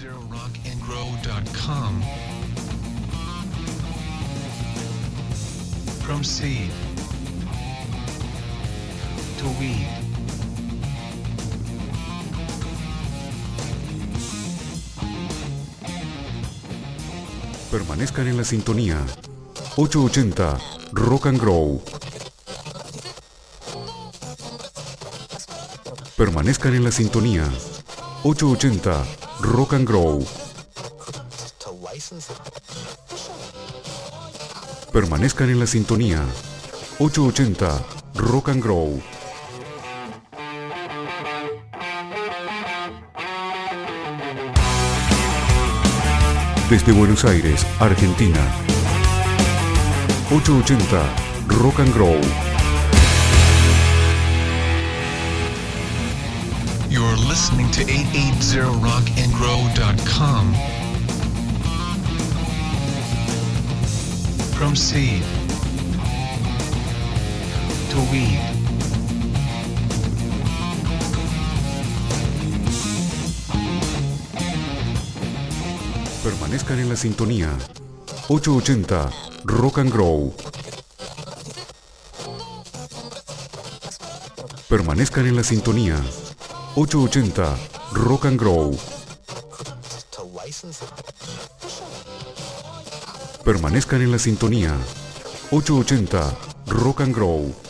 880rockandgrow.com. From seed to weed. Permanezcan en la sintonía. 880 Rock and Grow. Permanezcan en la sintonía. 880 Rock and Grow. Permanezcan en la sintonía. 880 Rock and Grow. Desde Buenos Aires, Argentina. 880 Rock and Grow. You're listening to 880rockandgrow.com. From seed to weed. Permanezcan en la sintonía. 880 Rock and Grow. Permanezcan en la sintonía. 880 Rock and Grow. Permanezcan en la sintonía. 880 Rock and Grow.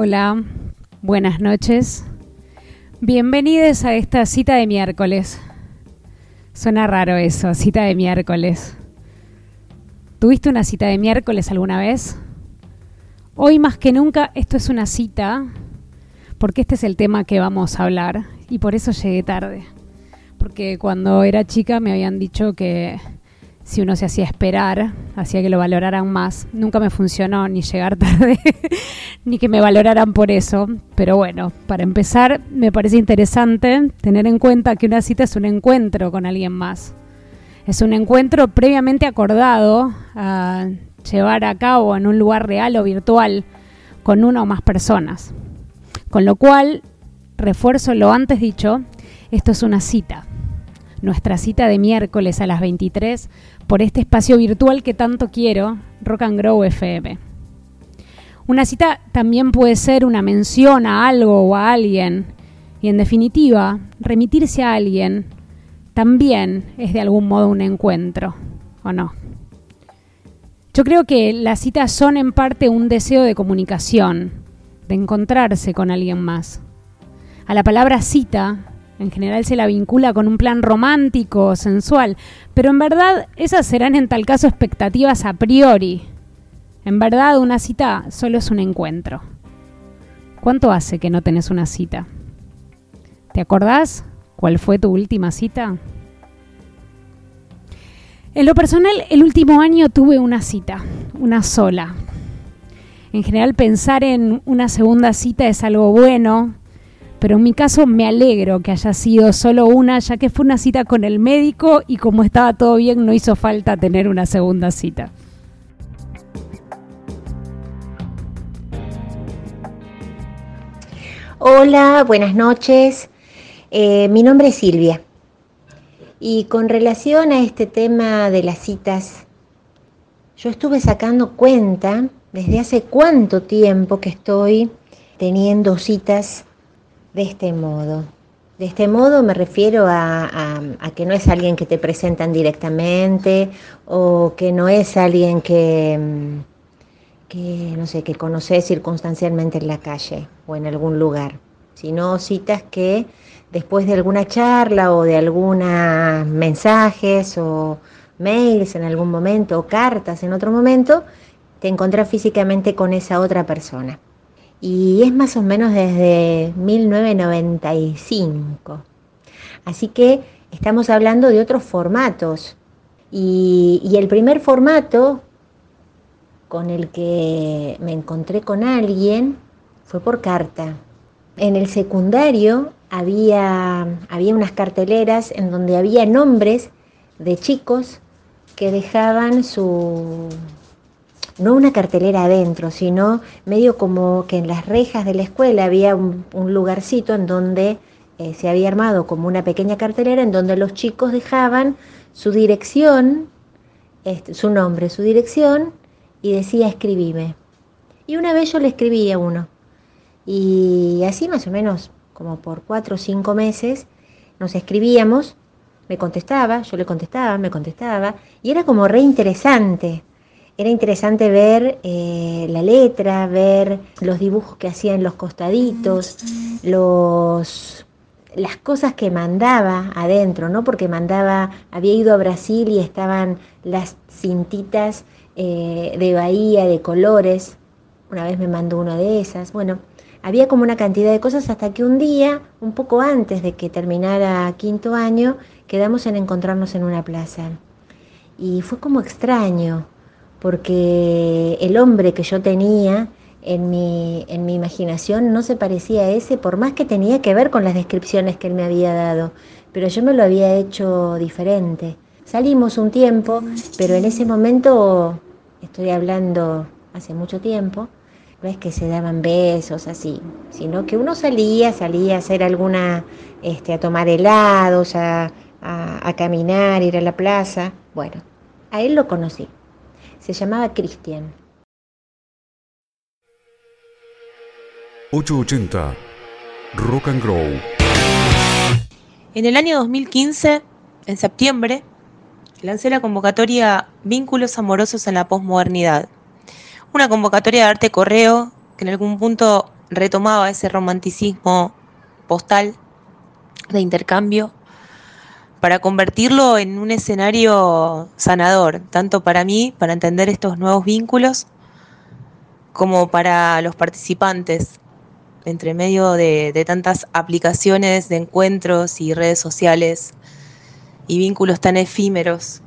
Hola, buenas noches. Bienvenidos a esta cita de miércoles. Suena raro eso, cita de miércoles. ¿Tuviste una cita de miércoles alguna vez? Hoy más que nunca esto es una cita, porque este es el tema que vamos a hablar y por eso llegué tarde. Porque cuando era chica me habían dicho que si uno se hacía esperar, hacía que lo valoraran más. Nunca me funcionó ni llegar tarde, ni que me valoraran por eso. Pero bueno, para empezar, me parece interesante tener en cuenta que una cita es un encuentro con alguien más. Es un encuentro previamente acordado a llevar a cabo en un lugar real o virtual con una o más personas. Con lo cual, refuerzo lo antes dicho, esto es una cita. Nuestra cita de miércoles a las 23 por este espacio virtual que tanto quiero, Rock and Grow FM. Una cita también puede ser una mención a algo o a alguien, y en definitiva, remitirse a alguien también es de algún modo un encuentro, ¿o no? Yo creo que las citas son en parte un deseo de comunicación, de encontrarse con alguien más. A la palabra cita, en general se la vincula con un plan romántico o sensual, pero en verdad esas serán en tal caso expectativas a priori. En verdad una cita solo es un encuentro. ¿Cuánto hace que no tenés una cita? ¿Te acordás cuál fue tu última cita? En lo personal, el último año tuve una cita, una sola. En general, pensar en una segunda cita es algo bueno, pero en mi caso me alegro que haya sido solo una, ya que fue una cita con el médico y como estaba todo bien, no hizo falta tener una segunda cita. Hola, buenas noches. Eh, mi nombre es Silvia. Y con relación a este tema de las citas, yo estuve sacando cuenta desde hace cuánto tiempo que estoy teniendo citas de este modo. De este modo me refiero a, que no es alguien que te presentan directamente o que no es alguien que, que, no sé, que conoces circunstancialmente en la calle o en algún lugar, sino citas que después de alguna charla o de algunos mensajes o mails en algún momento o cartas en otro momento, te encontrás físicamente con esa otra persona. Y es más o menos desde 1995. Así que estamos hablando de otros formatos. Y, y el primer formato con el que me encontré con alguien fue por carta. En el secundario había, había unas carteleras en donde había nombres de chicos que dejaban su, no una cartelera adentro, sino medio como que en las rejas de la escuela había un, lugarcito en donde eh, se había armado como una pequeña cartelera en donde los chicos dejaban su dirección, este, su nombre, su dirección, y decía escribime. Y una vez yo le escribí a uno. Y así más o menos como por cuatro o cinco meses, nos escribíamos, me contestaba, yo le contestaba, me contestaba, y era como re interesante. Era interesante ver eh, la letra, ver los dibujos que hacía en los costaditos, los, las cosas que mandaba adentro, ¿no? Porque mandaba, había ido a Brasil y estaban las cintitas eh, de Bahía de colores. Una vez me mandó una de esas. Bueno, había como una cantidad de cosas hasta que un día, un poco antes de que terminara quinto año, quedamos en encontrarnos en una plaza. Y fue como extraño, porque el hombre que yo tenía en mi, en mi imaginación no se parecía a ese, por más que tenía que ver con las descripciones que él me había dado, pero yo me lo había hecho diferente. Salimos un tiempo, pero en ese momento, estoy hablando hace mucho tiempo, no es que se daban besos así, sino que uno salía, salía a hacer alguna, este, a tomar helados, a, a, caminar, ir a la plaza. Bueno, a él lo conocí. Se llamaba Cristian. 880 Rock and Grow. En el año 2015, en septiembre, lancé la convocatoria Vínculos amorosos en la posmodernidad una convocatoria de arte correo que en algún punto retomaba ese romanticismo postal de intercambio para convertirlo en un escenario sanador, tanto para mí, para entender estos nuevos vínculos, como para los participantes, entre medio de, tantas aplicaciones de encuentros y redes sociales y vínculos tan efímeros.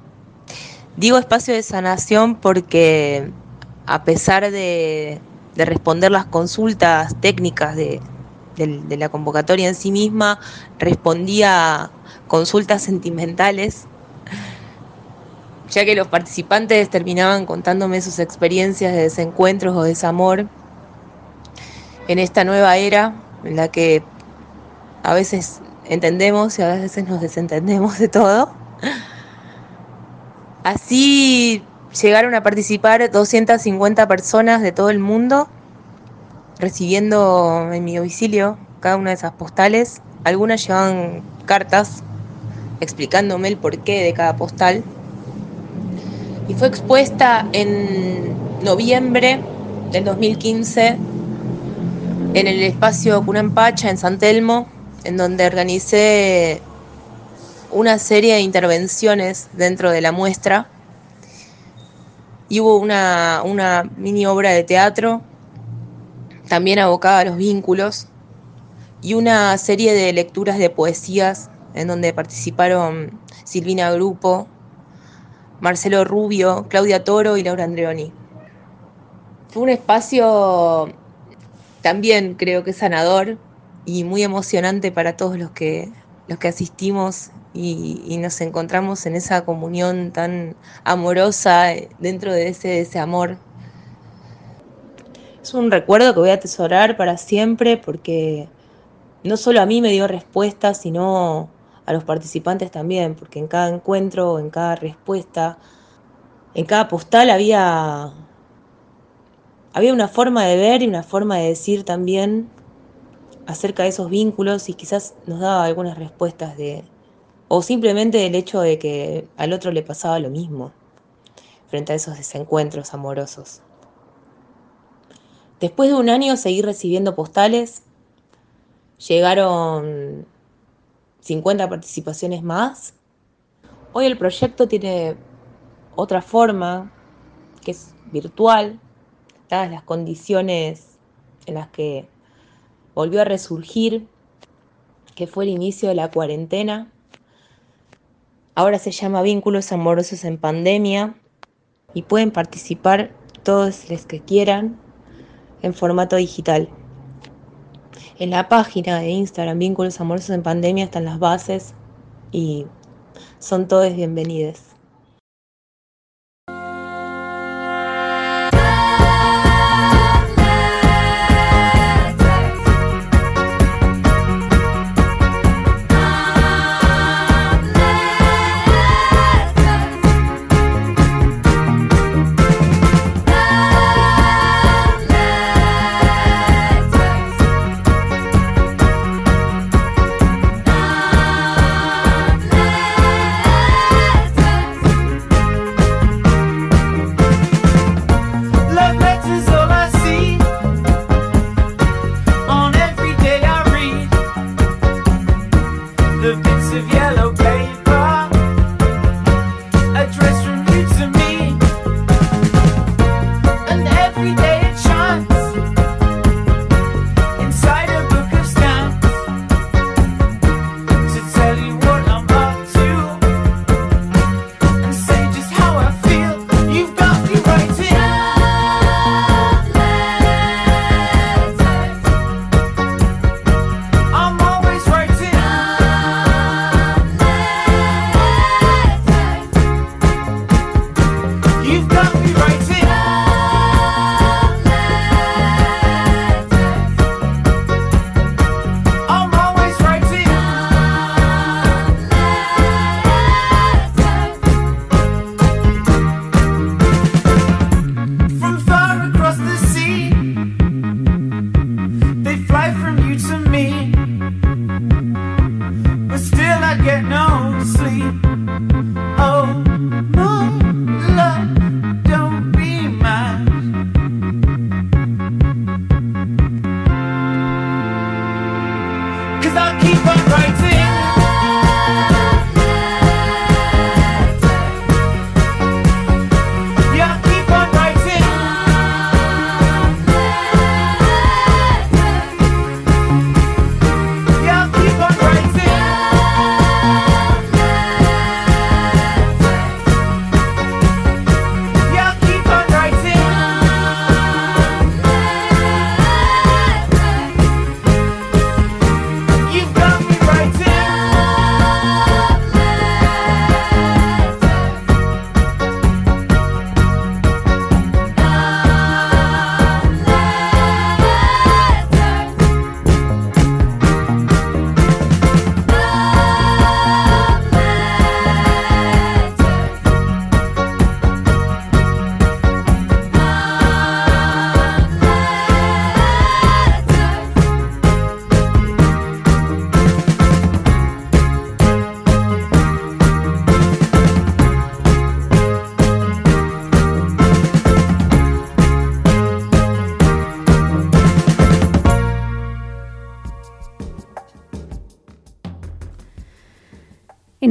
Digo espacio de sanación porque a pesar de, responder las consultas técnicas de, la convocatoria en sí misma, respondía consultas sentimentales, ya que los participantes terminaban contándome sus experiencias de desencuentros o desamor en esta nueva era en la que a veces entendemos y a veces nos desentendemos de todo. Así llegaron a participar 250 personas de todo el mundo, recibiendo en mi domicilio cada una de esas postales. Algunas llevaban cartas explicándome el porqué de cada postal. Y fue expuesta en noviembre del 2015 en el espacio Cunampacha en San Telmo, en donde organicé una serie de intervenciones dentro de la muestra. Y hubo una, una mini obra de teatro, también abocada a los vínculos, y una serie de lecturas de poesías en donde participaron Silvina Grupo, Marcelo Rubio, Claudia Toro y Laura Andreoni. Fue un espacio también creo que sanador y muy emocionante para todos los que, los que asistimos y, nos encontramos en esa comunión tan amorosa dentro de ese, de ese amor. Es un recuerdo que voy a atesorar para siempre porque no solo a mí me dio respuesta, sino a los participantes también, porque en cada encuentro, en cada respuesta, en cada postal había, había una forma de ver y una forma de decir también acerca de esos vínculos y quizás nos daba algunas respuestas de, o simplemente el hecho de que al otro le pasaba lo mismo frente a esos desencuentros amorosos. Después de un año seguí recibiendo postales, llegaron 50 participaciones más. Hoy el proyecto tiene otra forma, que es virtual, dadas las condiciones en las que volvió a resurgir, que fue el inicio de la cuarentena. Ahora se llama Vínculos Amorosos en Pandemia y pueden participar todos los que quieran en formato digital. En la página de Instagram Vínculos Amorosos en Pandemia están las bases y son todos bienvenidos.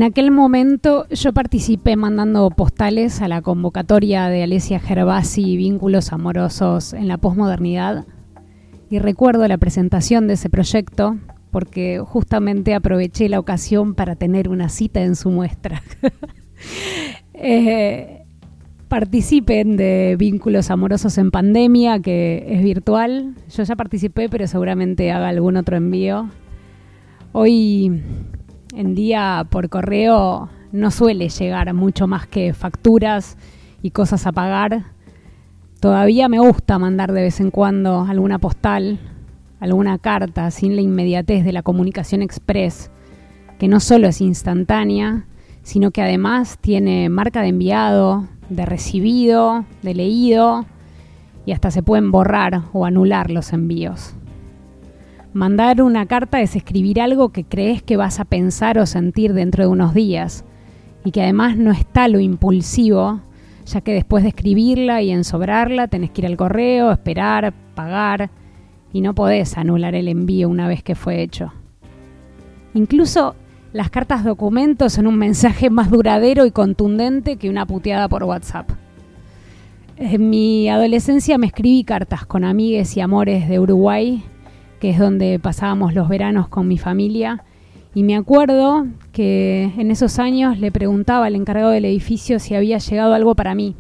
En aquel momento yo participé mandando postales a la convocatoria de Alesia Gervasi Vínculos Amorosos en la Posmodernidad y recuerdo la presentación de ese proyecto porque justamente aproveché la ocasión para tener una cita en su muestra. eh, participen de Vínculos Amorosos en Pandemia, que es virtual. Yo ya participé, pero seguramente haga algún otro envío. Hoy en día por correo no suele llegar mucho más que facturas y cosas a pagar. Todavía me gusta mandar de vez en cuando alguna postal, alguna carta sin la inmediatez de la comunicación express, que no solo es instantánea, sino que además tiene marca de enviado, de recibido, de leído y hasta se pueden borrar o anular los envíos. Mandar una carta es escribir algo que crees que vas a pensar o sentir dentro de unos días y que además no está lo impulsivo, ya que después de escribirla y ensobrarla tenés que ir al correo, esperar, pagar y no podés anular el envío una vez que fue hecho. Incluso las cartas documentos son un mensaje más duradero y contundente que una puteada por WhatsApp. En mi adolescencia me escribí cartas con amigues y amores de Uruguay que es donde pasábamos los veranos con mi familia. Y me acuerdo que en esos años le preguntaba al encargado del edificio si había llegado algo para mí.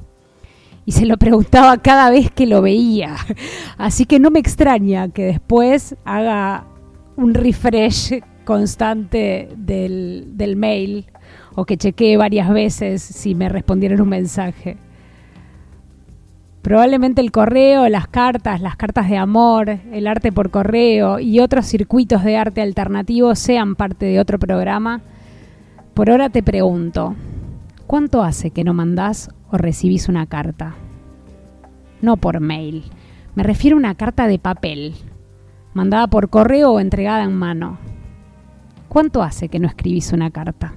Y se lo preguntaba cada vez que lo veía. Así que no me extraña que después haga un refresh constante del, del mail o que chequee varias veces si me respondieron un mensaje. Probablemente el correo, las cartas, las cartas de amor, el arte por correo y otros circuitos de arte alternativo sean parte de otro programa. Por ahora te pregunto, ¿cuánto hace que no mandás o recibís una carta? No por mail, me refiero a una carta de papel, mandada por correo o entregada en mano. ¿Cuánto hace que no escribís una carta?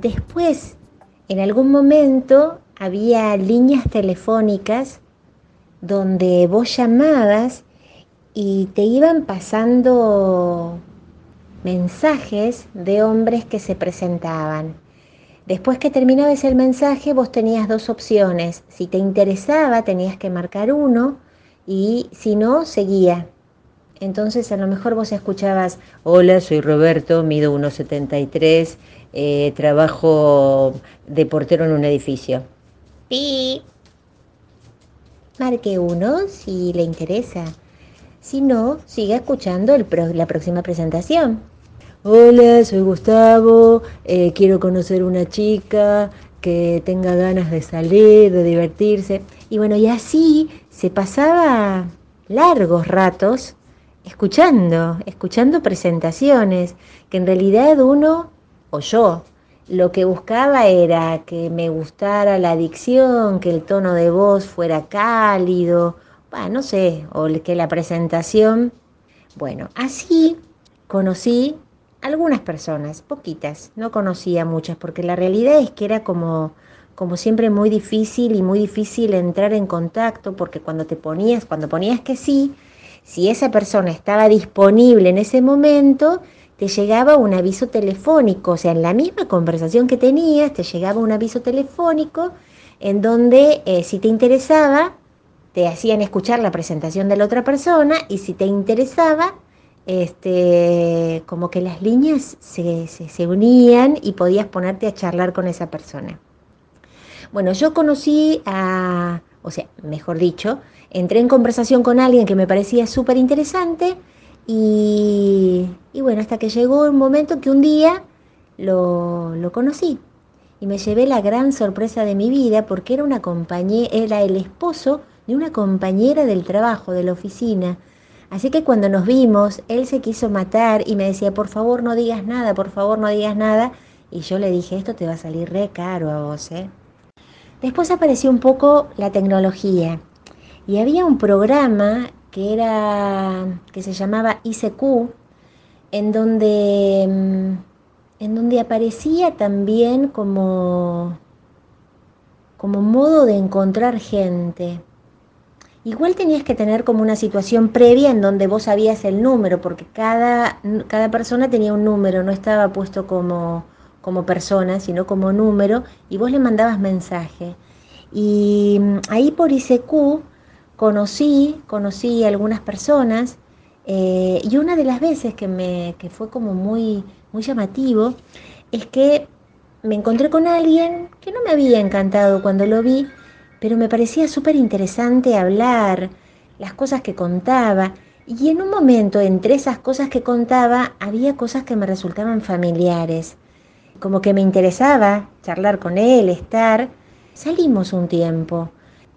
Después en algún momento había líneas telefónicas donde vos llamabas y te iban pasando mensajes de hombres que se presentaban. Después que terminabas el mensaje, vos tenías dos opciones. Si te interesaba, tenías que marcar uno y si no, seguía. Entonces a lo mejor vos escuchabas, hola, soy Roberto, mido 1,73, eh, trabajo de portero en un edificio. Y marque uno si le interesa. Si no, siga escuchando el pro- la próxima presentación. Hola, soy Gustavo, eh, quiero conocer una chica que tenga ganas de salir, de divertirse. Y bueno, y así se pasaba largos ratos escuchando, escuchando presentaciones, que en realidad uno, o yo, lo que buscaba era que me gustara la dicción, que el tono de voz fuera cálido, no sé, o que la presentación. Bueno, así conocí algunas personas, poquitas, no conocía muchas, porque la realidad es que era como, como siempre muy difícil y muy difícil entrar en contacto, porque cuando te ponías, cuando ponías que sí, si esa persona estaba disponible en ese momento, te llegaba un aviso telefónico, o sea, en la misma conversación que tenías, te llegaba un aviso telefónico en donde eh, si te interesaba, te hacían escuchar la presentación de la otra persona y si te interesaba, este, como que las líneas se, se, se unían y podías ponerte a charlar con esa persona. Bueno, yo conocí a, o sea, mejor dicho, entré en conversación con alguien que me parecía súper interesante y, bueno, hasta que llegó un momento que un día lo, lo, conocí y me llevé la gran sorpresa de mi vida porque era una compañera, era el esposo de una compañera del trabajo, de la oficina. Así que cuando nos vimos, él se quiso matar y me decía, por favor no digas nada, por favor no digas nada. Y yo le dije, esto te va a salir re caro a vos, ¿eh? Después apareció un poco la tecnología y había un programa que era que se llamaba ICQ en donde en donde aparecía también como como modo de encontrar gente. Igual tenías que tener como una situación previa en donde vos sabías el número, porque cada, cada persona tenía un número, no estaba puesto como, como persona, sino como número, y vos le mandabas mensaje. Y mm, ahí por ICQ conocí, conocí a algunas personas, eh, y una de las veces que, me, que fue como muy, muy llamativo es que me encontré con alguien que no me había encantado cuando lo vi, pero me parecía súper interesante hablar, las cosas que contaba. Y en un momento, entre esas cosas que contaba, había cosas que me resultaban familiares. Como que me interesaba charlar con él, estar. Salimos un tiempo.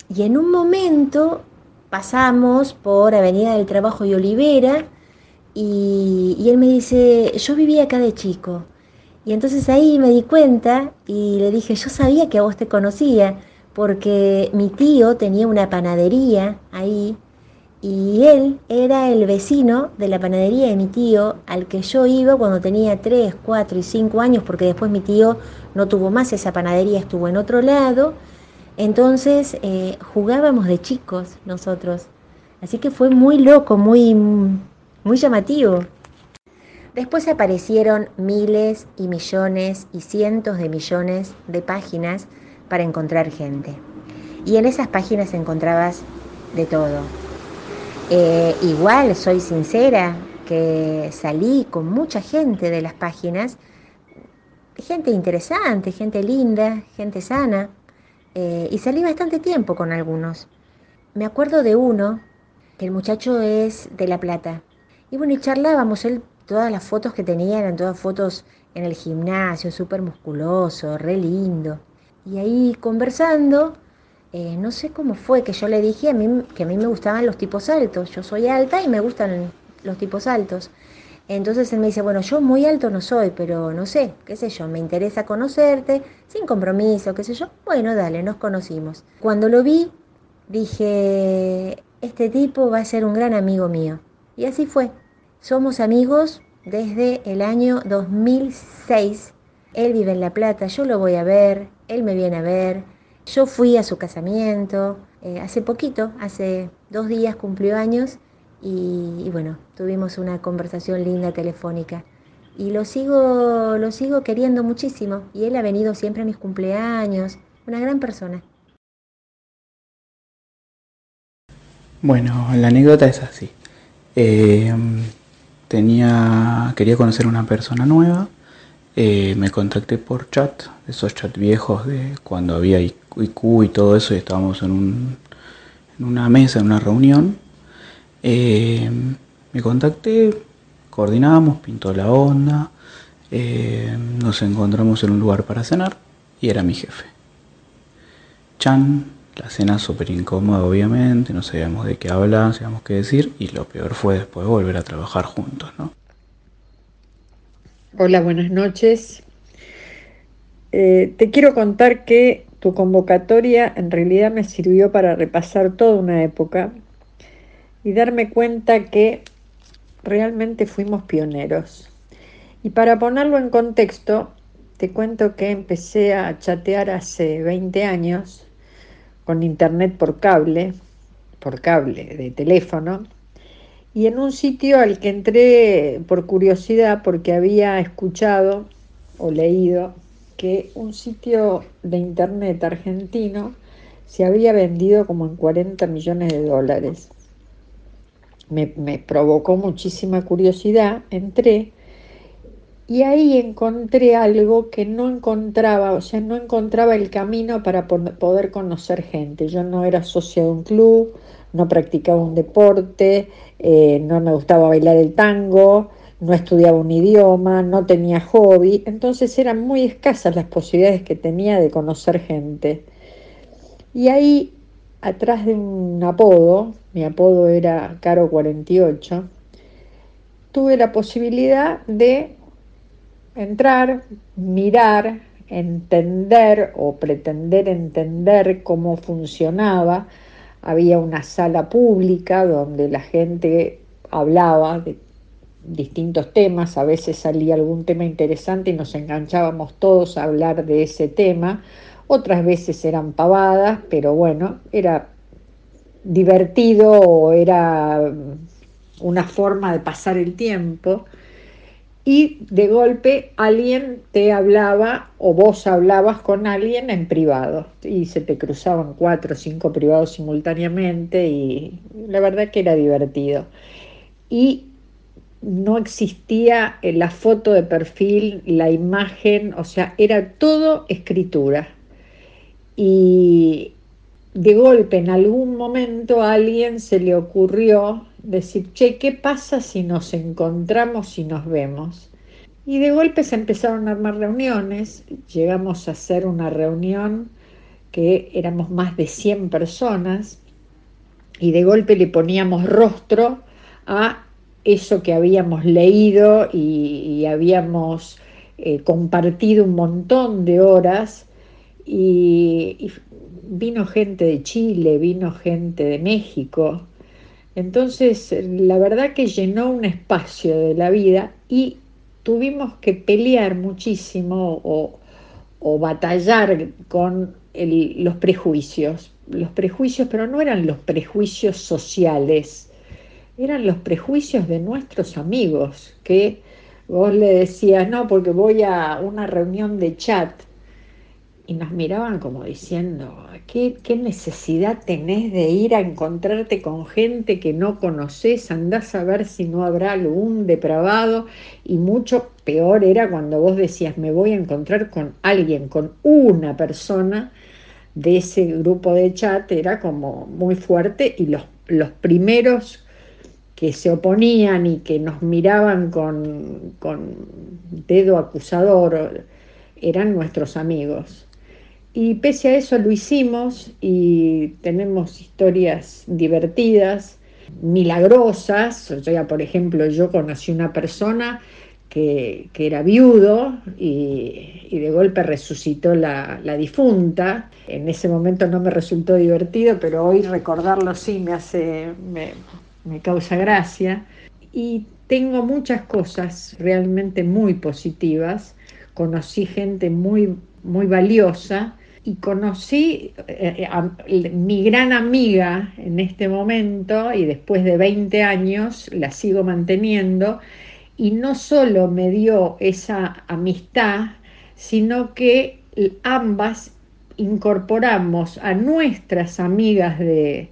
Y en un momento pasamos por Avenida del Trabajo y Olivera. Y, él me dice, yo vivía acá de chico. Y entonces ahí me di cuenta y le dije, yo sabía que a vos te conocía porque mi tío tenía una panadería ahí y él era el vecino de la panadería de mi tío al que yo iba cuando tenía 3, 4 y 5 años, porque después mi tío no tuvo más esa panadería, estuvo en otro lado. Entonces eh, jugábamos de chicos nosotros. Así que fue muy loco, muy, muy llamativo. Después aparecieron miles y millones y cientos de millones de páginas para encontrar gente. Y en esas páginas encontrabas de todo. Eh, igual, soy sincera, que salí con mucha gente de las páginas, gente interesante, gente linda, gente sana, eh, y salí bastante tiempo con algunos. Me acuerdo de uno, que el muchacho es de La Plata, y bueno, y charlábamos, él, todas las fotos que tenía eran todas fotos en el gimnasio, súper musculoso, re lindo. Y ahí conversando, eh, no sé cómo fue que yo le dije a mí, que a mí me gustaban los tipos altos. Yo soy alta y me gustan los tipos altos. Entonces él me dice, bueno, yo muy alto no soy, pero no sé, qué sé yo, me interesa conocerte, sin compromiso, qué sé yo. Bueno, dale, nos conocimos. Cuando lo vi, dije, este tipo va a ser un gran amigo mío. Y así fue. Somos amigos desde el año 2006. Él vive en La Plata, yo lo voy a ver, él me viene a ver. Yo fui a su casamiento eh, hace poquito, hace dos días cumplió años y, bueno, tuvimos una conversación linda telefónica. Y lo sigo, lo sigo queriendo muchísimo y él ha venido siempre a mis cumpleaños, una gran persona. Bueno, la anécdota es así. Eh, tenía, quería conocer una persona nueva eh, me contacté por chat, esos chats viejos de cuando había IQ y todo eso y estábamos en, un, en una mesa, en una reunión. Eh, me contacté, coordinamos, pintó la onda, eh, nos encontramos en un lugar para cenar y era mi jefe. Chan, la cena súper incómoda obviamente, no sabíamos de qué hablar, no sabíamos qué decir y lo peor fue después volver a trabajar juntos, ¿no? Hola, buenas noches. Eh, te quiero contar que tu convocatoria en realidad me sirvió para repasar toda una época y darme cuenta que realmente fuimos pioneros. Y para ponerlo en contexto, te cuento que empecé a chatear hace 20 años con internet por cable, por cable de teléfono, y en un sitio al que entré por curiosidad porque había escuchado o leído que un sitio de internet argentino se había vendido como en 40 millones de dólares. Me, provocó muchísima curiosidad, entré y ahí encontré algo que no encontraba, o sea, no encontraba el camino para poder conocer gente. Yo no era socia de un club, no practicaba un deporte, eh, no me gustaba bailar el tango, no estudiaba un idioma, no tenía hobby, entonces eran muy escasas las posibilidades que tenía de conocer gente. Y ahí, atrás de un apodo, mi apodo era Caro 48, tuve la posibilidad de entrar, mirar, entender o pretender entender cómo funcionaba. Había una sala pública donde la gente hablaba de distintos temas, a veces salía algún tema interesante y nos enganchábamos todos a hablar de ese tema, otras veces eran pavadas, pero bueno, era divertido o era una forma de pasar el tiempo y de golpe alguien te hablaba o vos hablabas con alguien en privado y se te cruzaban cuatro o cinco privados simultáneamente y la verdad que era divertido. Y no existía la foto de perfil, la imagen, o sea, era todo escritura. Y de golpe en algún momento a alguien se le ocurrió decir, che, ¿qué pasa si nos encontramos y nos vemos? Y de golpe se empezaron a armar reuniones, llegamos a hacer una reunión que éramos más de 100 personas y de golpe le poníamos rostro a eso que habíamos leído y, habíamos eh, compartido un montón de horas y, vino gente de Chile, vino gente de México. Entonces, la verdad que llenó un espacio de la vida y tuvimos que pelear muchísimo o, o batallar con el- los prejuicios. Los prejuicios, pero no eran los prejuicios sociales, eran los prejuicios de nuestros amigos, que vos le decías, no, porque voy a una reunión de chat y nos miraban como diciendo, ¿qué, qué necesidad tenés de ir a encontrarte con gente que no conoces? Andás a ver si no habrá algún depravado. Y mucho peor era cuando vos decías, me voy a encontrar con alguien, con una persona de ese grupo de chat, era como muy fuerte y los, los primeros que se oponían y que nos miraban con, con dedo acusador eran nuestros amigos. Y pese a eso lo hicimos y tenemos historias divertidas, milagrosas. O por ejemplo, yo conocí una persona que, que era viudo y, y de golpe resucitó la, la difunta. En ese momento no me resultó divertido, pero hoy recordarlo sí me hace, me, me causa gracia. Y tengo muchas cosas realmente muy positivas. Conocí gente muy, muy valiosa y conocí eh, a, mi gran amiga en este momento y después de 20 años la sigo manteniendo y no solo me dio esa amistad, sino que ambas incorporamos a nuestras amigas de,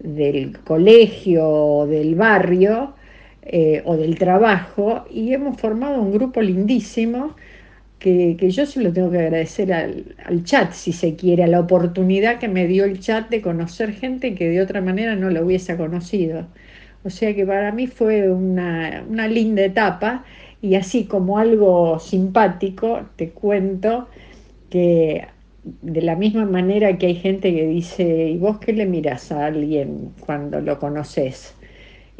del colegio del barrio eh, o del trabajo y hemos formado un grupo lindísimo que, yo se lo tengo que agradecer al, chat, si se quiere, a la oportunidad que me dio el chat de conocer gente que de otra manera no lo hubiese conocido. O sea que para mí fue una, una linda etapa y así como algo simpático, te cuento que de la misma manera que hay gente que dice, ¿y vos qué le miras a alguien cuando lo conoces?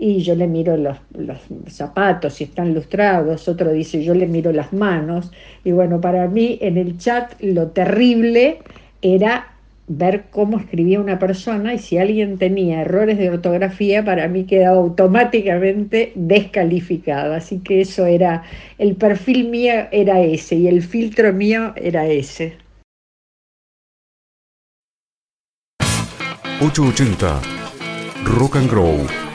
Y yo le miro los, los, zapatos si están lustrados, otro dice yo le miro las manos, y bueno, para mí en el chat lo terrible era ver cómo escribía una persona y si alguien tenía errores de ortografía, para mí quedaba automáticamente descalificado. Así que eso era, el perfil mío era ese y el filtro mío era ese. 880 Rock and Grow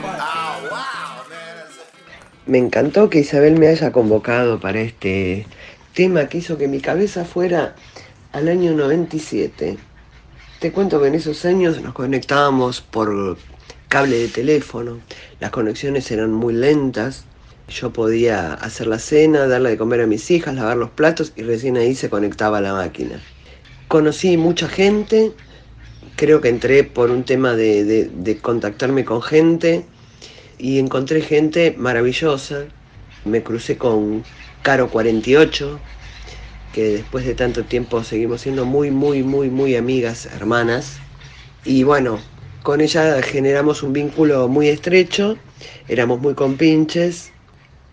me encantó que Isabel me haya convocado para este tema que hizo que mi cabeza fuera al año 97. Te cuento que en esos años nos conectábamos por cable de teléfono, las conexiones eran muy lentas, yo podía hacer la cena, darle de comer a mis hijas, lavar los platos y recién ahí se conectaba la máquina. Conocí mucha gente, creo que entré por un tema de, de, de contactarme con gente, y encontré gente maravillosa. Me crucé con Caro 48, que después de tanto tiempo seguimos siendo muy, muy, muy, muy amigas, hermanas. Y bueno, con ella generamos un vínculo muy estrecho, éramos muy compinches.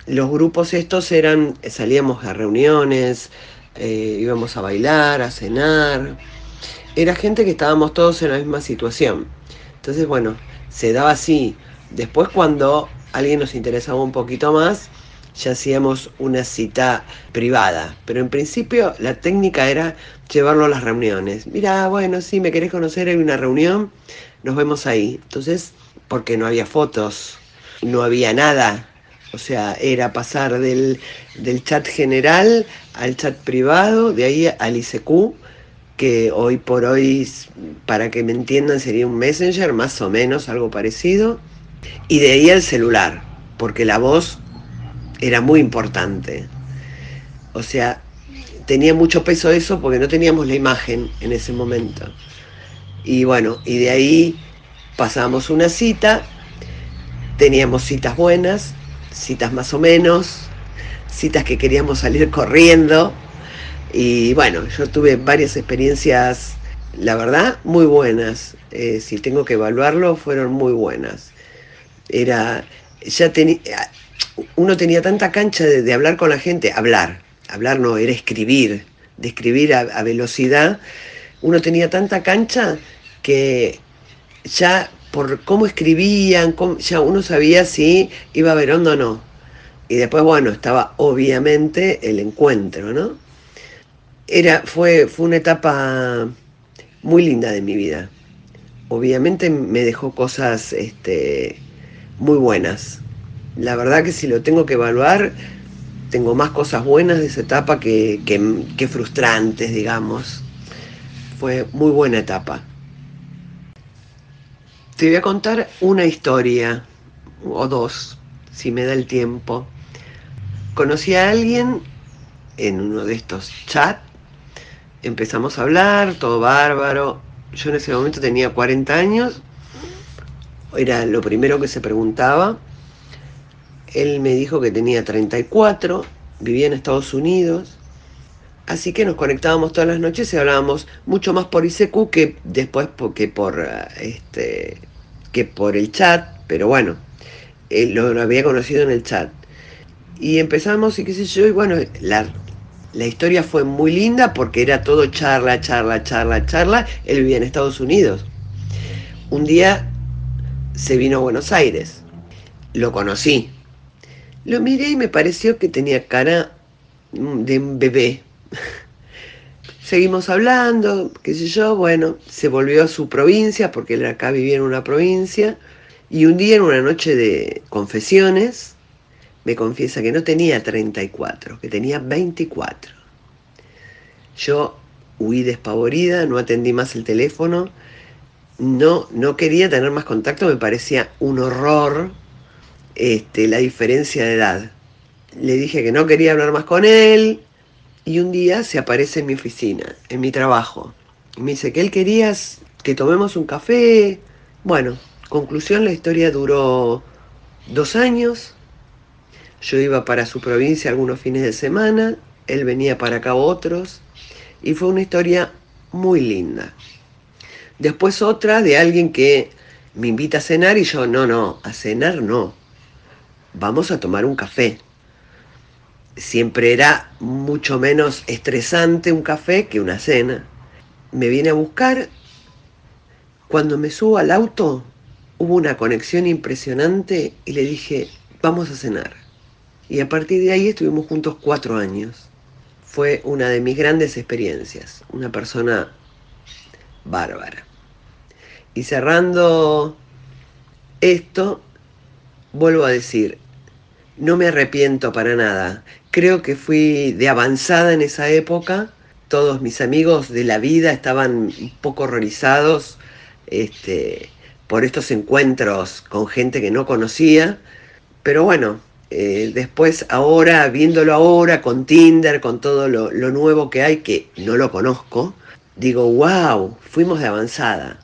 Los grupos estos eran, salíamos a reuniones, eh, íbamos a bailar, a cenar. Era gente que estábamos todos en la misma situación. Entonces, bueno, se daba así Después cuando alguien nos interesaba un poquito más, ya hacíamos una cita privada, pero en principio la técnica era llevarlo a las reuniones. Mira, bueno, si me querés conocer, hay una reunión, nos vemos ahí. Entonces, porque no había fotos, no había nada, o sea, era pasar del, del chat general al chat privado, de ahí al ICQ, que hoy por hoy, para que me entiendan, sería un messenger, más o menos, algo parecido, y de ahí al celular, porque la voz era muy importante. O sea, tenía mucho peso eso porque no teníamos la imagen en ese momento. Y bueno, y de ahí pasamos una cita, teníamos citas buenas, citas más o menos, citas que queríamos salir corriendo. Y bueno, yo tuve varias experiencias, la verdad, muy buenas. Eh, si tengo que evaluarlo, fueron muy buenas. Era, ya tenía, uno tenía tanta cancha de, hablar con la gente, hablar, hablar no, era escribir, de escribir a, velocidad. Uno tenía tanta cancha que ya por cómo escribían, ya uno sabía si iba a ver onda o no. Y después, bueno, estaba obviamente el encuentro, ¿no? Era, fue, fue una etapa muy linda de mi vida. Obviamente me dejó cosas este, muy buenas. La verdad que si lo tengo que evaluar, tengo más cosas buenas de esa etapa que, que, que frustrantes, digamos. Fue muy buena etapa. Te voy a contar una historia, o dos, si me da el tiempo. Conocí a alguien en uno de estos chats, empezamos a hablar, todo bárbaro. Yo en ese momento tenía 40 años, era lo primero que se preguntaba. Él me dijo que tenía 34, vivía en Estados Unidos, así que nos conectábamos todas las noches y hablábamos mucho más por ICQ que después que por este que por el chat, pero bueno, él lo, lo, había conocido en el chat. Y empezamos y qué sé yo, y bueno, la, la historia fue muy linda porque era todo charla, charla, charla, charla. Él vivía en Estados Unidos. Un día se vino a Buenos Aires, lo conocí. Lo miré y me pareció que tenía cara de un bebé. Seguimos hablando, qué sé yo, bueno, se volvió a su provincia, porque él acá vivía en una provincia, y un día en una noche de confesiones, me confiesa que no tenía 34, que tenía 24. Yo huí despavorida, no atendí más el teléfono, no, no quería tener más contacto, me parecía un horror este, la diferencia de edad. Le dije que no quería hablar más con él, y un día se aparece en mi oficina, en mi trabajo. Y me dice que él quería que tomemos un café. Bueno, conclusión, la historia duró dos años. Yo iba para su provincia algunos fines de semana, él venía para acá otros. Y fue una historia muy linda. Después otra de alguien que me invita a cenar y yo, no, no, a cenar no. Vamos a tomar un café siempre era mucho menos estresante un café que una cena. Me viene a buscar. Cuando me subo al auto, hubo una conexión impresionante y le dije, vamos a cenar. Y a partir de ahí estuvimos juntos cuatro años. Fue una de mis grandes experiencias. Una persona bárbara. Y cerrando esto, vuelvo a decir, no me arrepiento para nada. Creo que fui de avanzada en esa época. Todos mis amigos de la vida estaban un poco horrorizados este, por estos encuentros con gente que no conocía. Pero bueno, eh, después ahora, viéndolo ahora con Tinder, con todo lo, lo nuevo que hay, que no lo conozco, digo, wow, fuimos de avanzada.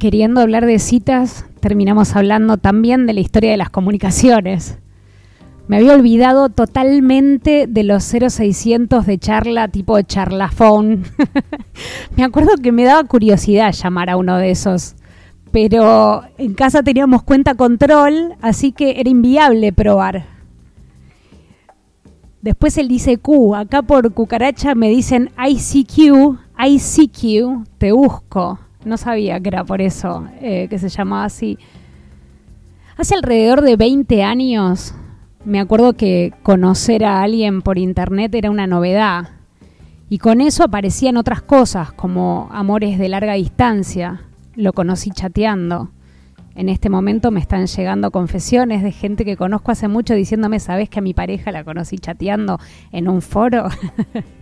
Queriendo hablar de citas, terminamos hablando también de la historia de las comunicaciones. Me había olvidado totalmente de los 0600 de charla tipo charlafón. me acuerdo que me daba curiosidad llamar a uno de esos, pero en casa teníamos cuenta control, así que era inviable probar. Después el dice Q, acá por cucaracha me dicen ICQ, ICQ, te busco. No sabía que era por eso eh, que se llamaba así. Hace alrededor de 20 años me acuerdo que conocer a alguien por internet era una novedad. Y con eso aparecían otras cosas, como amores de larga distancia. Lo conocí chateando. En este momento me están llegando confesiones de gente que conozco hace mucho diciéndome, ¿sabes que a mi pareja la conocí chateando en un foro?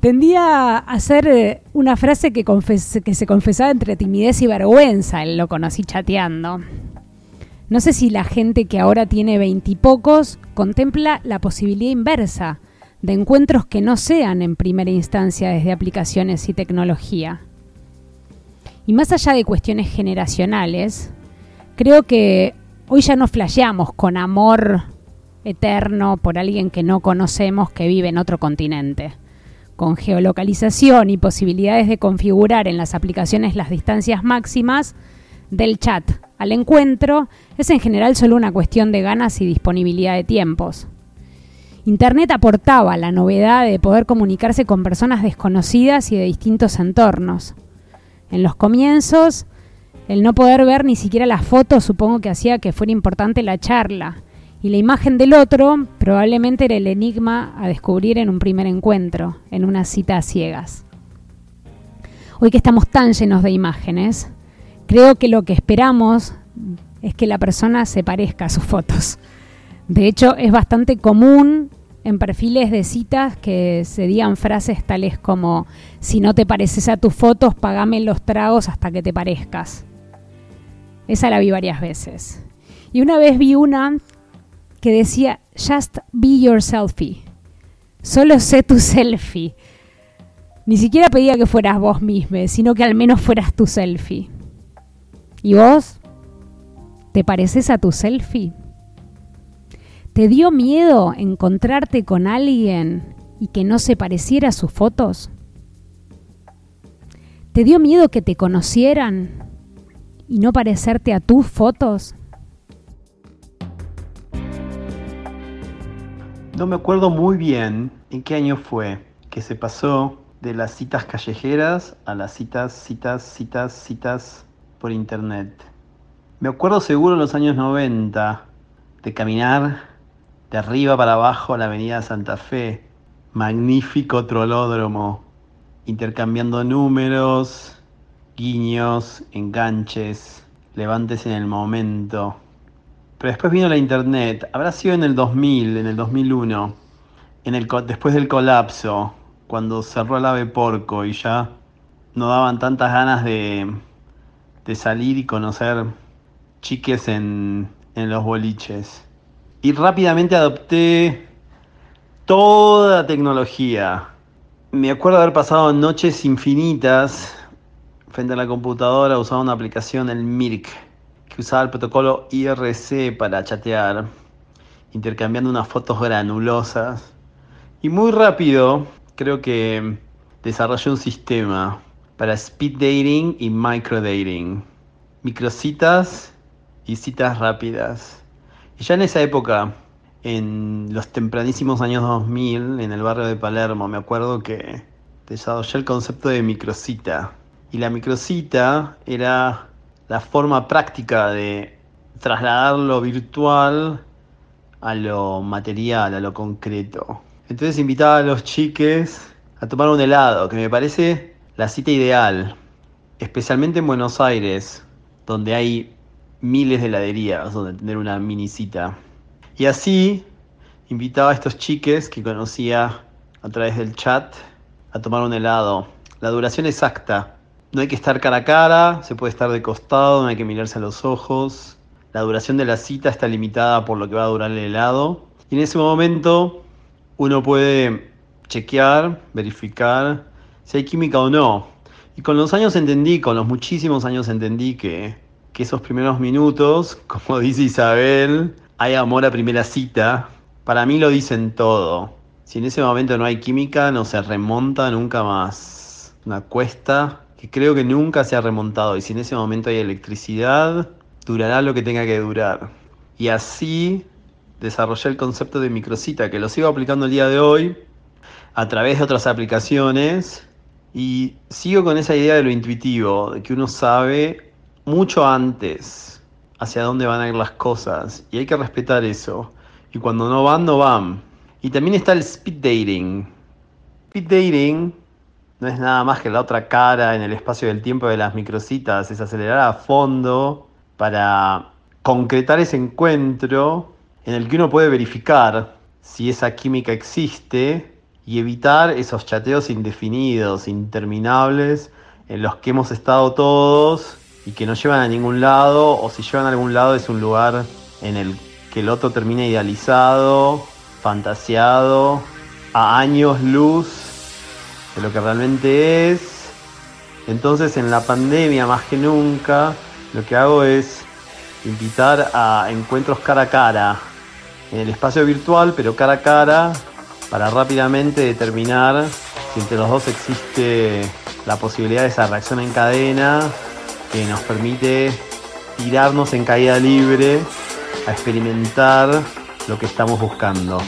Tendía a ser eh, una frase que, se confesaba entre timidez y vergüenza, el lo conocí chateando. No sé si la gente que ahora tiene veintipocos contempla la posibilidad inversa de encuentros que no sean en primera instancia desde aplicaciones y tecnología. Y más allá de cuestiones generacionales, creo que hoy ya no flasheamos con amor eterno por alguien que no conocemos que vive en otro continente. Con geolocalización y posibilidades de configurar en las aplicaciones las distancias máximas del chat al encuentro, es en general solo una cuestión de ganas y disponibilidad de tiempos. Internet aportaba la novedad de poder comunicarse con personas desconocidas y de distintos entornos. En los comienzos, el no poder ver ni siquiera las fotos supongo que hacía que fuera importante la charla, y la imagen del otro probablemente era el enigma a descubrir en un primer encuentro, en una cita a ciegas. Hoy que estamos tan llenos de imágenes, creo que lo que esperamos es que la persona se parezca a sus fotos. De hecho, es bastante común en perfiles de citas que se digan frases tales como si no te pareces a tus fotos, pagame los tragos hasta que te parezcas. Esa la vi varias veces. Y una vez vi una que decía, just be your selfie. Solo sé tu selfie. Ni siquiera pedía que fueras vos mismo, sino que al menos fueras tu selfie. ¿Y vos? ¿Te pareces a tu selfie? ¿Te dio miedo encontrarte con alguien y que no se pareciera a sus fotos? ¿Te dio miedo que te conocieran y no parecerte a tus fotos? No me acuerdo muy bien en qué año fue que se pasó de las citas callejeras a las citas, citas, citas, citas por internet. Me acuerdo seguro en los años 90 de caminar de arriba para abajo a la avenida Santa Fe, magnífico trolódromo, intercambiando números, guiños, enganches, levantes en el momento. Pero después vino la internet, habrá sido en el 2000, en el 2001, en el, después del colapso, cuando cerró el ave porco y ya no daban tantas ganas de, de salir y conocer chiques en, en los boliches. Y rápidamente adopté toda tecnología. Me acuerdo haber pasado noches infinitas frente a la computadora usando una aplicación, el Mirk, usaba el protocolo IRC para chatear, intercambiando unas fotos granulosas. Y muy rápido, creo que desarrollé un sistema para speed dating y micro dating. Microcitas y citas rápidas. Y ya en esa época, en los tempranísimos años 2000, en el barrio de Palermo, me acuerdo que desarrollé el concepto de microcita. Y la microcita era la forma práctica de trasladar lo virtual a lo material, a lo concreto. Entonces invitaba a los chiques a tomar un helado, que me parece la cita ideal, especialmente en Buenos Aires, donde hay miles de heladerías donde tener una mini cita. Y así invitaba a estos chiques que conocía a través del chat a tomar un helado. La duración exacta. No hay que estar cara a cara, se puede estar de costado, no hay que mirarse a los ojos. La duración de la cita está limitada por lo que va a durar el helado. Y en ese momento uno puede chequear, verificar si hay química o no. Y con los años entendí, con los muchísimos años entendí que, que esos primeros minutos, como dice Isabel, hay amor a primera cita. Para mí lo dicen todo. Si en ese momento no hay química, no se remonta nunca más. Una cuesta que creo que nunca se ha remontado. Y si en ese momento hay electricidad, durará lo que tenga que durar. Y así desarrollé el concepto de microcita, que lo sigo aplicando el día de hoy a través de otras aplicaciones. Y sigo con esa idea de lo intuitivo, de que uno sabe mucho antes hacia dónde van a ir las cosas. Y hay que respetar eso. Y cuando no van, no van. Y también está el speed dating. Speed dating no es nada más que la otra cara en el espacio del tiempo de las microcitas, es acelerar a fondo para concretar ese encuentro en el que uno puede verificar si esa química existe y evitar esos chateos indefinidos, interminables, en los que hemos estado todos y que no llevan a ningún lado, o si llevan a algún lado es un lugar en el que el otro termina idealizado, fantasiado, a años luz de lo que realmente es. Entonces en la pandemia más que nunca lo que hago es invitar a encuentros cara a cara en el espacio virtual, pero cara a cara, para rápidamente determinar si entre los dos existe la posibilidad de esa reacción en cadena que nos permite tirarnos en caída libre a experimentar lo que estamos buscando.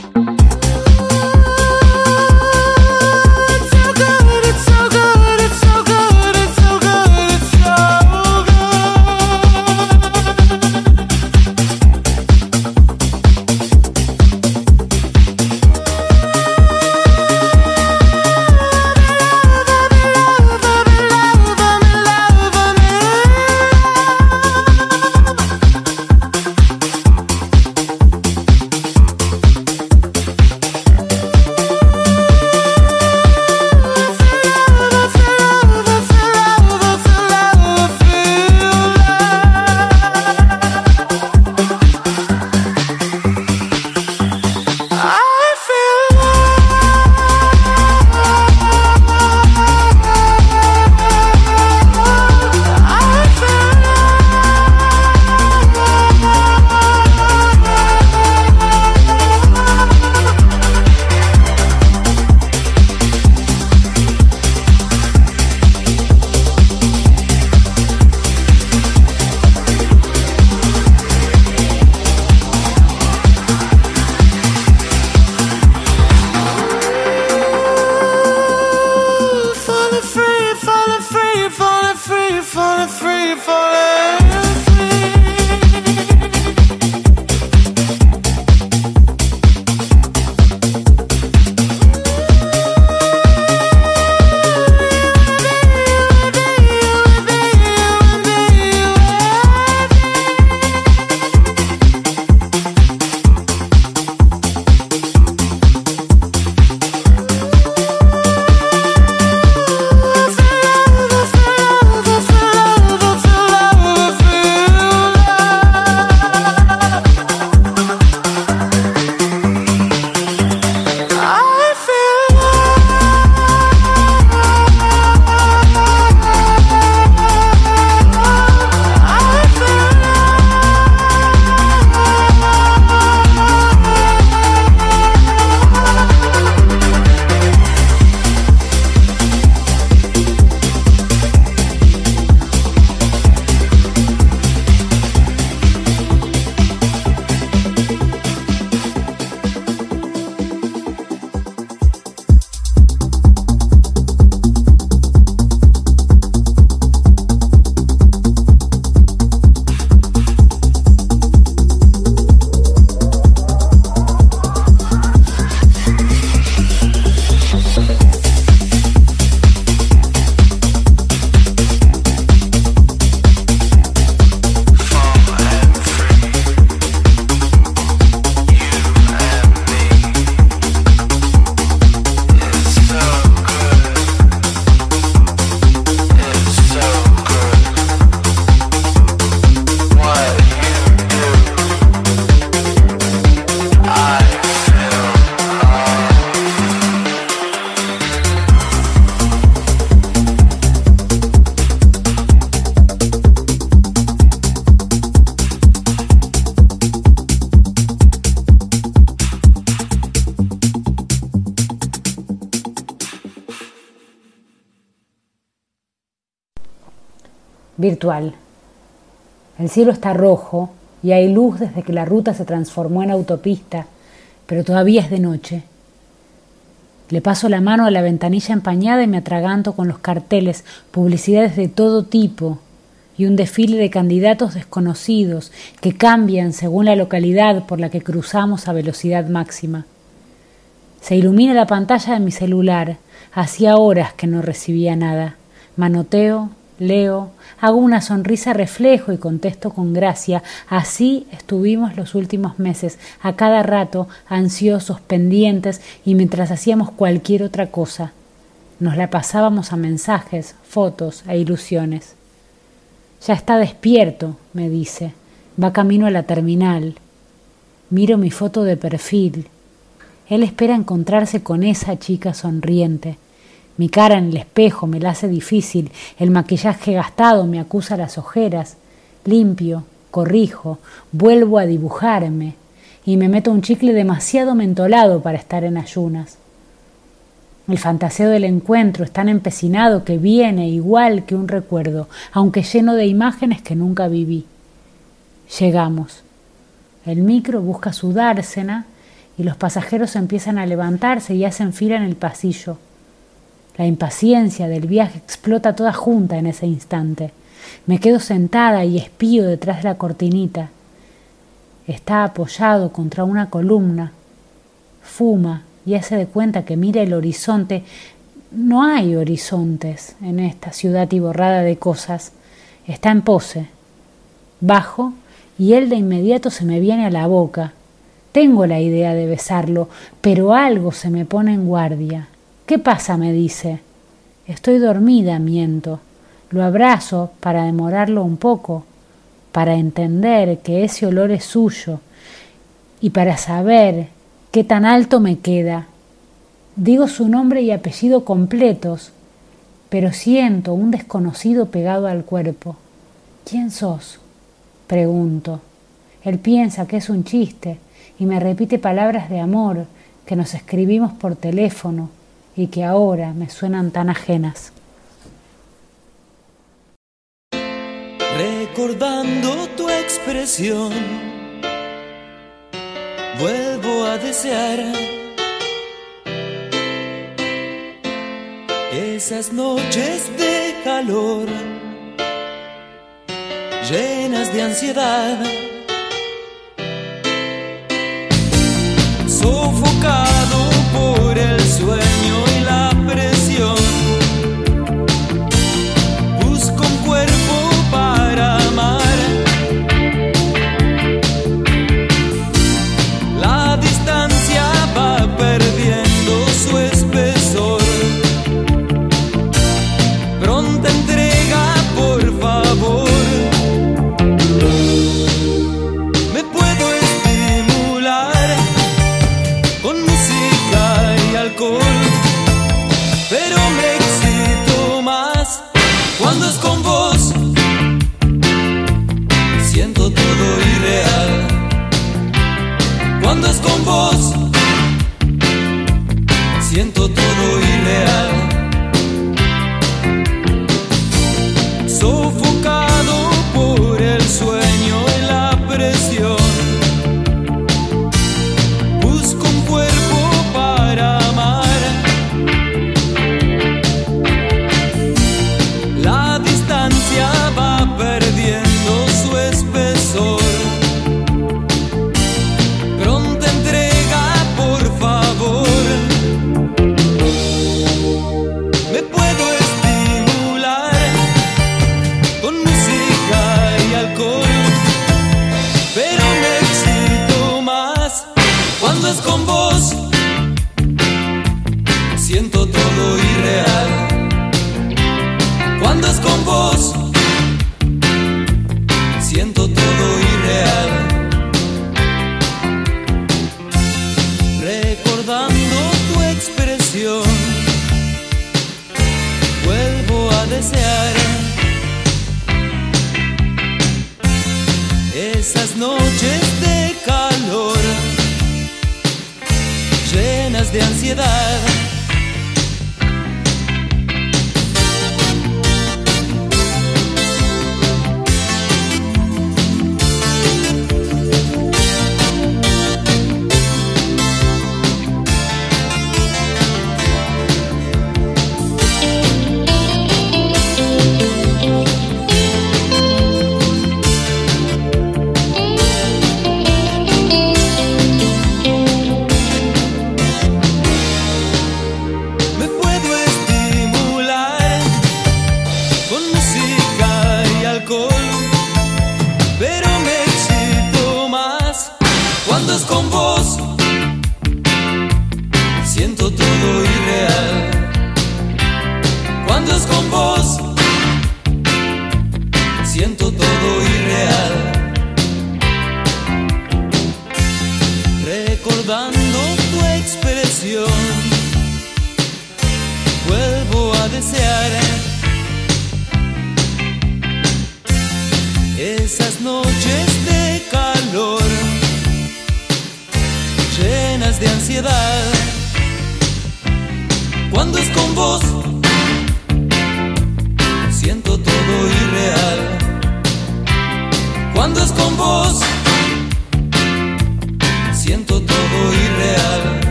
El cielo está rojo y hay luz desde que la ruta se transformó en autopista, pero todavía es de noche. Le paso la mano a la ventanilla empañada y me atraganto con los carteles, publicidades de todo tipo y un desfile de candidatos desconocidos que cambian según la localidad por la que cruzamos a velocidad máxima. Se ilumina la pantalla de mi celular. Hacía horas que no recibía nada. Manoteo, leo, hago una sonrisa reflejo y contesto con gracia. Así estuvimos los últimos meses, a cada rato, ansiosos, pendientes y mientras hacíamos cualquier otra cosa. Nos la pasábamos a mensajes, fotos e ilusiones. Ya está despierto, me dice. Va camino a la terminal. Miro mi foto de perfil. Él espera encontrarse con esa chica sonriente. Mi cara en el espejo me la hace difícil, el maquillaje gastado me acusa las ojeras. Limpio, corrijo, vuelvo a dibujarme y me meto un chicle demasiado mentolado para estar en ayunas. El fantaseo del encuentro es tan empecinado que viene igual que un recuerdo, aunque lleno de imágenes que nunca viví. Llegamos. El micro busca su dársena y los pasajeros empiezan a levantarse y hacen fila en el pasillo. La impaciencia del viaje explota toda junta en ese instante. Me quedo sentada y espío detrás de la cortinita. Está apoyado contra una columna. Fuma y hace de cuenta que mira el horizonte. No hay horizontes en esta ciudad tiborrada de cosas. Está en pose. Bajo y él de inmediato se me viene a la boca. Tengo la idea de besarlo, pero algo se me pone en guardia. ¿Qué pasa? me dice. Estoy dormida, miento. Lo abrazo para demorarlo un poco, para entender que ese olor es suyo y para saber qué tan alto me queda. Digo su nombre y apellido completos, pero siento un desconocido pegado al cuerpo. ¿Quién sos? pregunto. Él piensa que es un chiste y me repite palabras de amor que nos escribimos por teléfono y que ahora me suenan tan ajenas. Recordando tu expresión, vuelvo a desear esas noches de calor llenas de ansiedad. sofocado por el suelo.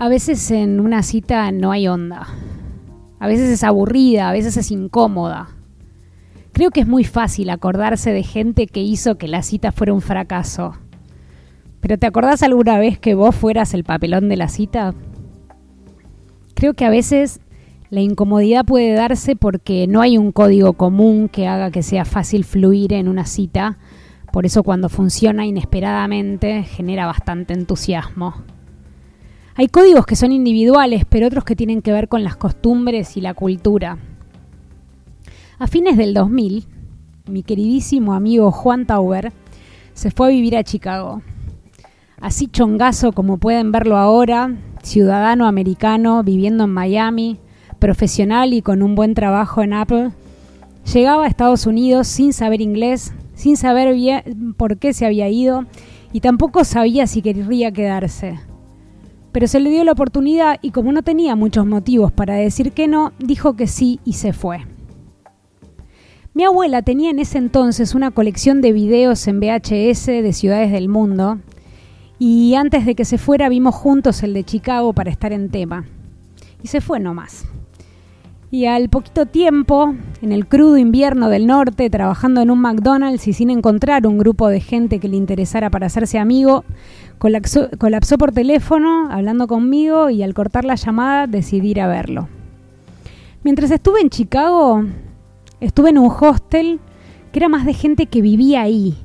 A veces en una cita no hay onda. A veces es aburrida, a veces es incómoda. Creo que es muy fácil acordarse de gente que hizo que la cita fuera un fracaso. Pero ¿te acordás alguna vez que vos fueras el papelón de la cita? Creo que a veces la incomodidad puede darse porque no hay un código común que haga que sea fácil fluir en una cita. Por eso cuando funciona inesperadamente genera bastante entusiasmo. Hay códigos que son individuales, pero otros que tienen que ver con las costumbres y la cultura. A fines del 2000, mi queridísimo amigo Juan Tauber se fue a vivir a Chicago. Así chongazo como pueden verlo ahora, ciudadano americano viviendo en Miami, profesional y con un buen trabajo en Apple, llegaba a Estados Unidos sin saber inglés, sin saber bien por qué se había ido y tampoco sabía si querría quedarse. Pero se le dio la oportunidad y como no tenía muchos motivos para decir que no, dijo que sí y se fue. Mi abuela tenía en ese entonces una colección de videos en VHS de ciudades del mundo y antes de que se fuera vimos juntos el de Chicago para estar en tema. Y se fue nomás. Y al poquito tiempo, en el crudo invierno del norte, trabajando en un McDonald's y sin encontrar un grupo de gente que le interesara para hacerse amigo, colapsó, por teléfono hablando conmigo y al cortar la llamada decidí ir a verlo. Mientras estuve en Chicago, estuve en un hostel que era más de gente que vivía ahí.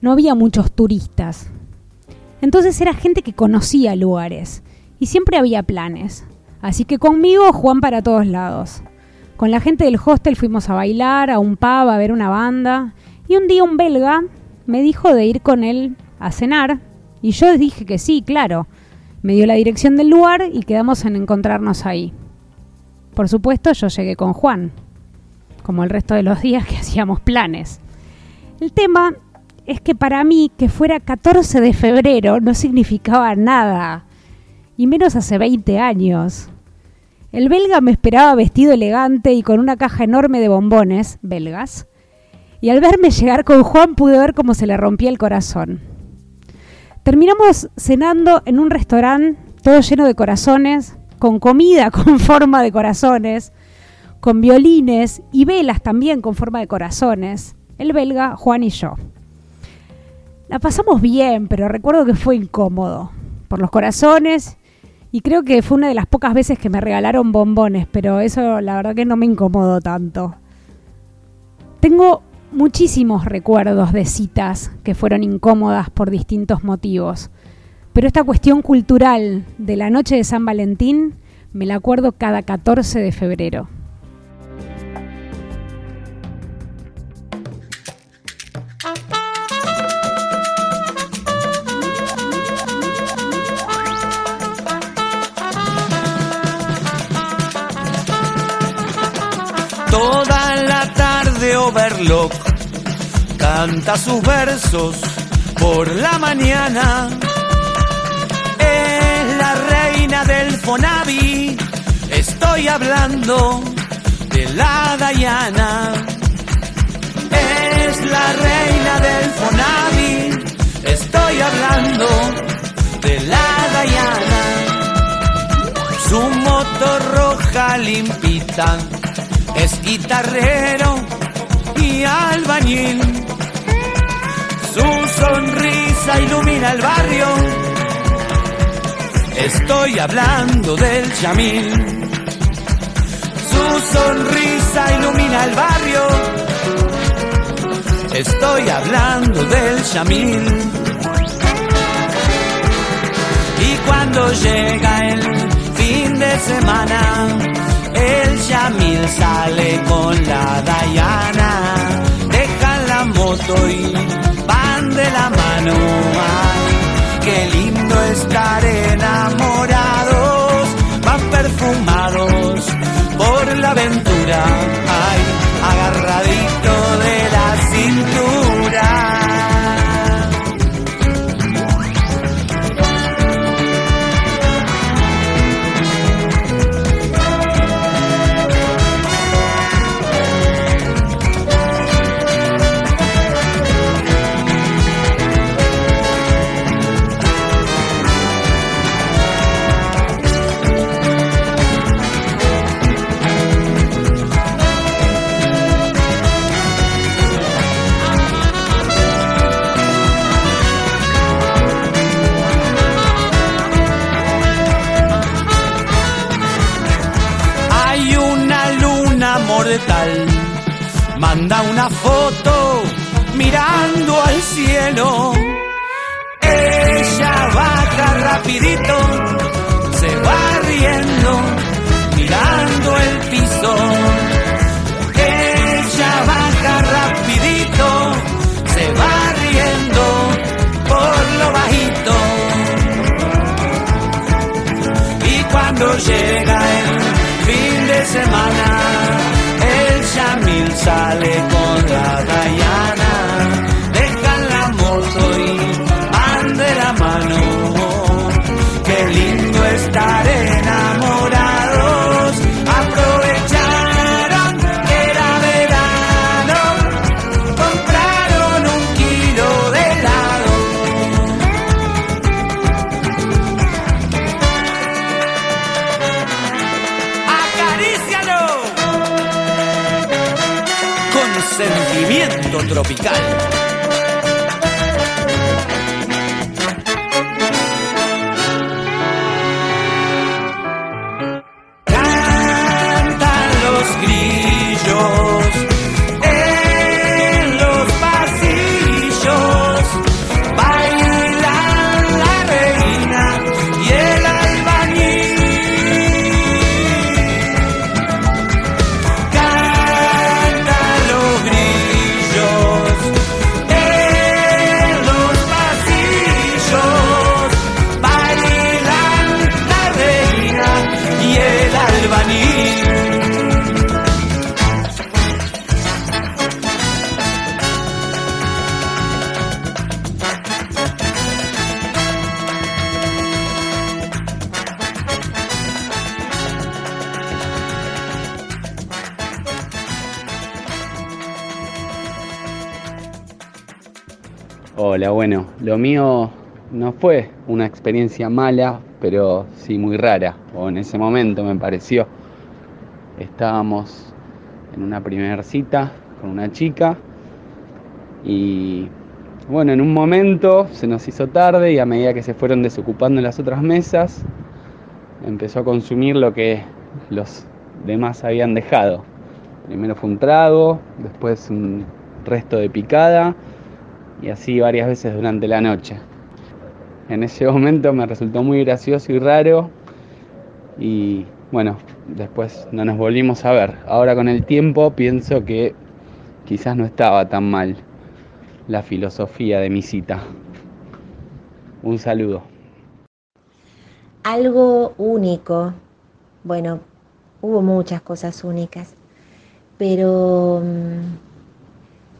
No había muchos turistas. Entonces era gente que conocía lugares y siempre había planes. Así que conmigo Juan para todos lados. Con la gente del hostel fuimos a bailar, a un pub, a ver una banda. Y un día un belga me dijo de ir con él a cenar. Y yo dije que sí, claro. Me dio la dirección del lugar y quedamos en encontrarnos ahí. Por supuesto, yo llegué con Juan, como el resto de los días que hacíamos planes. El tema es que para mí que fuera 14 de febrero no significaba nada, y menos hace 20 años. El belga me esperaba vestido elegante y con una caja enorme de bombones, belgas, y al verme llegar con Juan pude ver cómo se le rompía el corazón. Terminamos cenando en un restaurante todo lleno de corazones, con comida con forma de corazones, con violines y velas también con forma de corazones, el belga, Juan y yo. La pasamos bien, pero recuerdo que fue incómodo, por los corazones, y creo que fue una de las pocas veces que me regalaron bombones, pero eso la verdad que no me incomodó tanto. Tengo muchísimos recuerdos de citas que fueron incómodas por distintos motivos, pero esta cuestión cultural de la noche de San Valentín me la acuerdo cada 14 de febrero. Toda Overlock canta sus versos por la mañana. Es la reina del Fonavi. Estoy hablando de la Dayana. Es la reina del Fonavi. Estoy hablando de la Dayana. Su moto roja limpita es guitarrero albañil. Su sonrisa ilumina el barrio. Estoy hablando del chamil. Su sonrisa ilumina el barrio. Estoy hablando del chamil. Y cuando llega el fin de semana, el Yamil sale con la Dayana, dejan la moto y van de la mano. Ay, qué lindo estar enamorados, van perfumados por la aventura. Ay, agarradito Hola, bueno, lo mío no fue una experiencia mala, pero sí muy rara, o en ese momento me pareció. Estábamos en una primera cita con una chica y bueno, en un momento se nos hizo tarde y a medida que se fueron desocupando las otras mesas, empezó a consumir lo que los demás habían dejado. Primero fue un trago, después un resto de picada y así varias veces durante la noche. En ese momento me resultó muy gracioso y raro y bueno, después no nos volvimos a ver. Ahora con el tiempo pienso que quizás no estaba tan mal la filosofía de mi cita. Un saludo. Algo único. Bueno, hubo muchas cosas únicas, pero mm,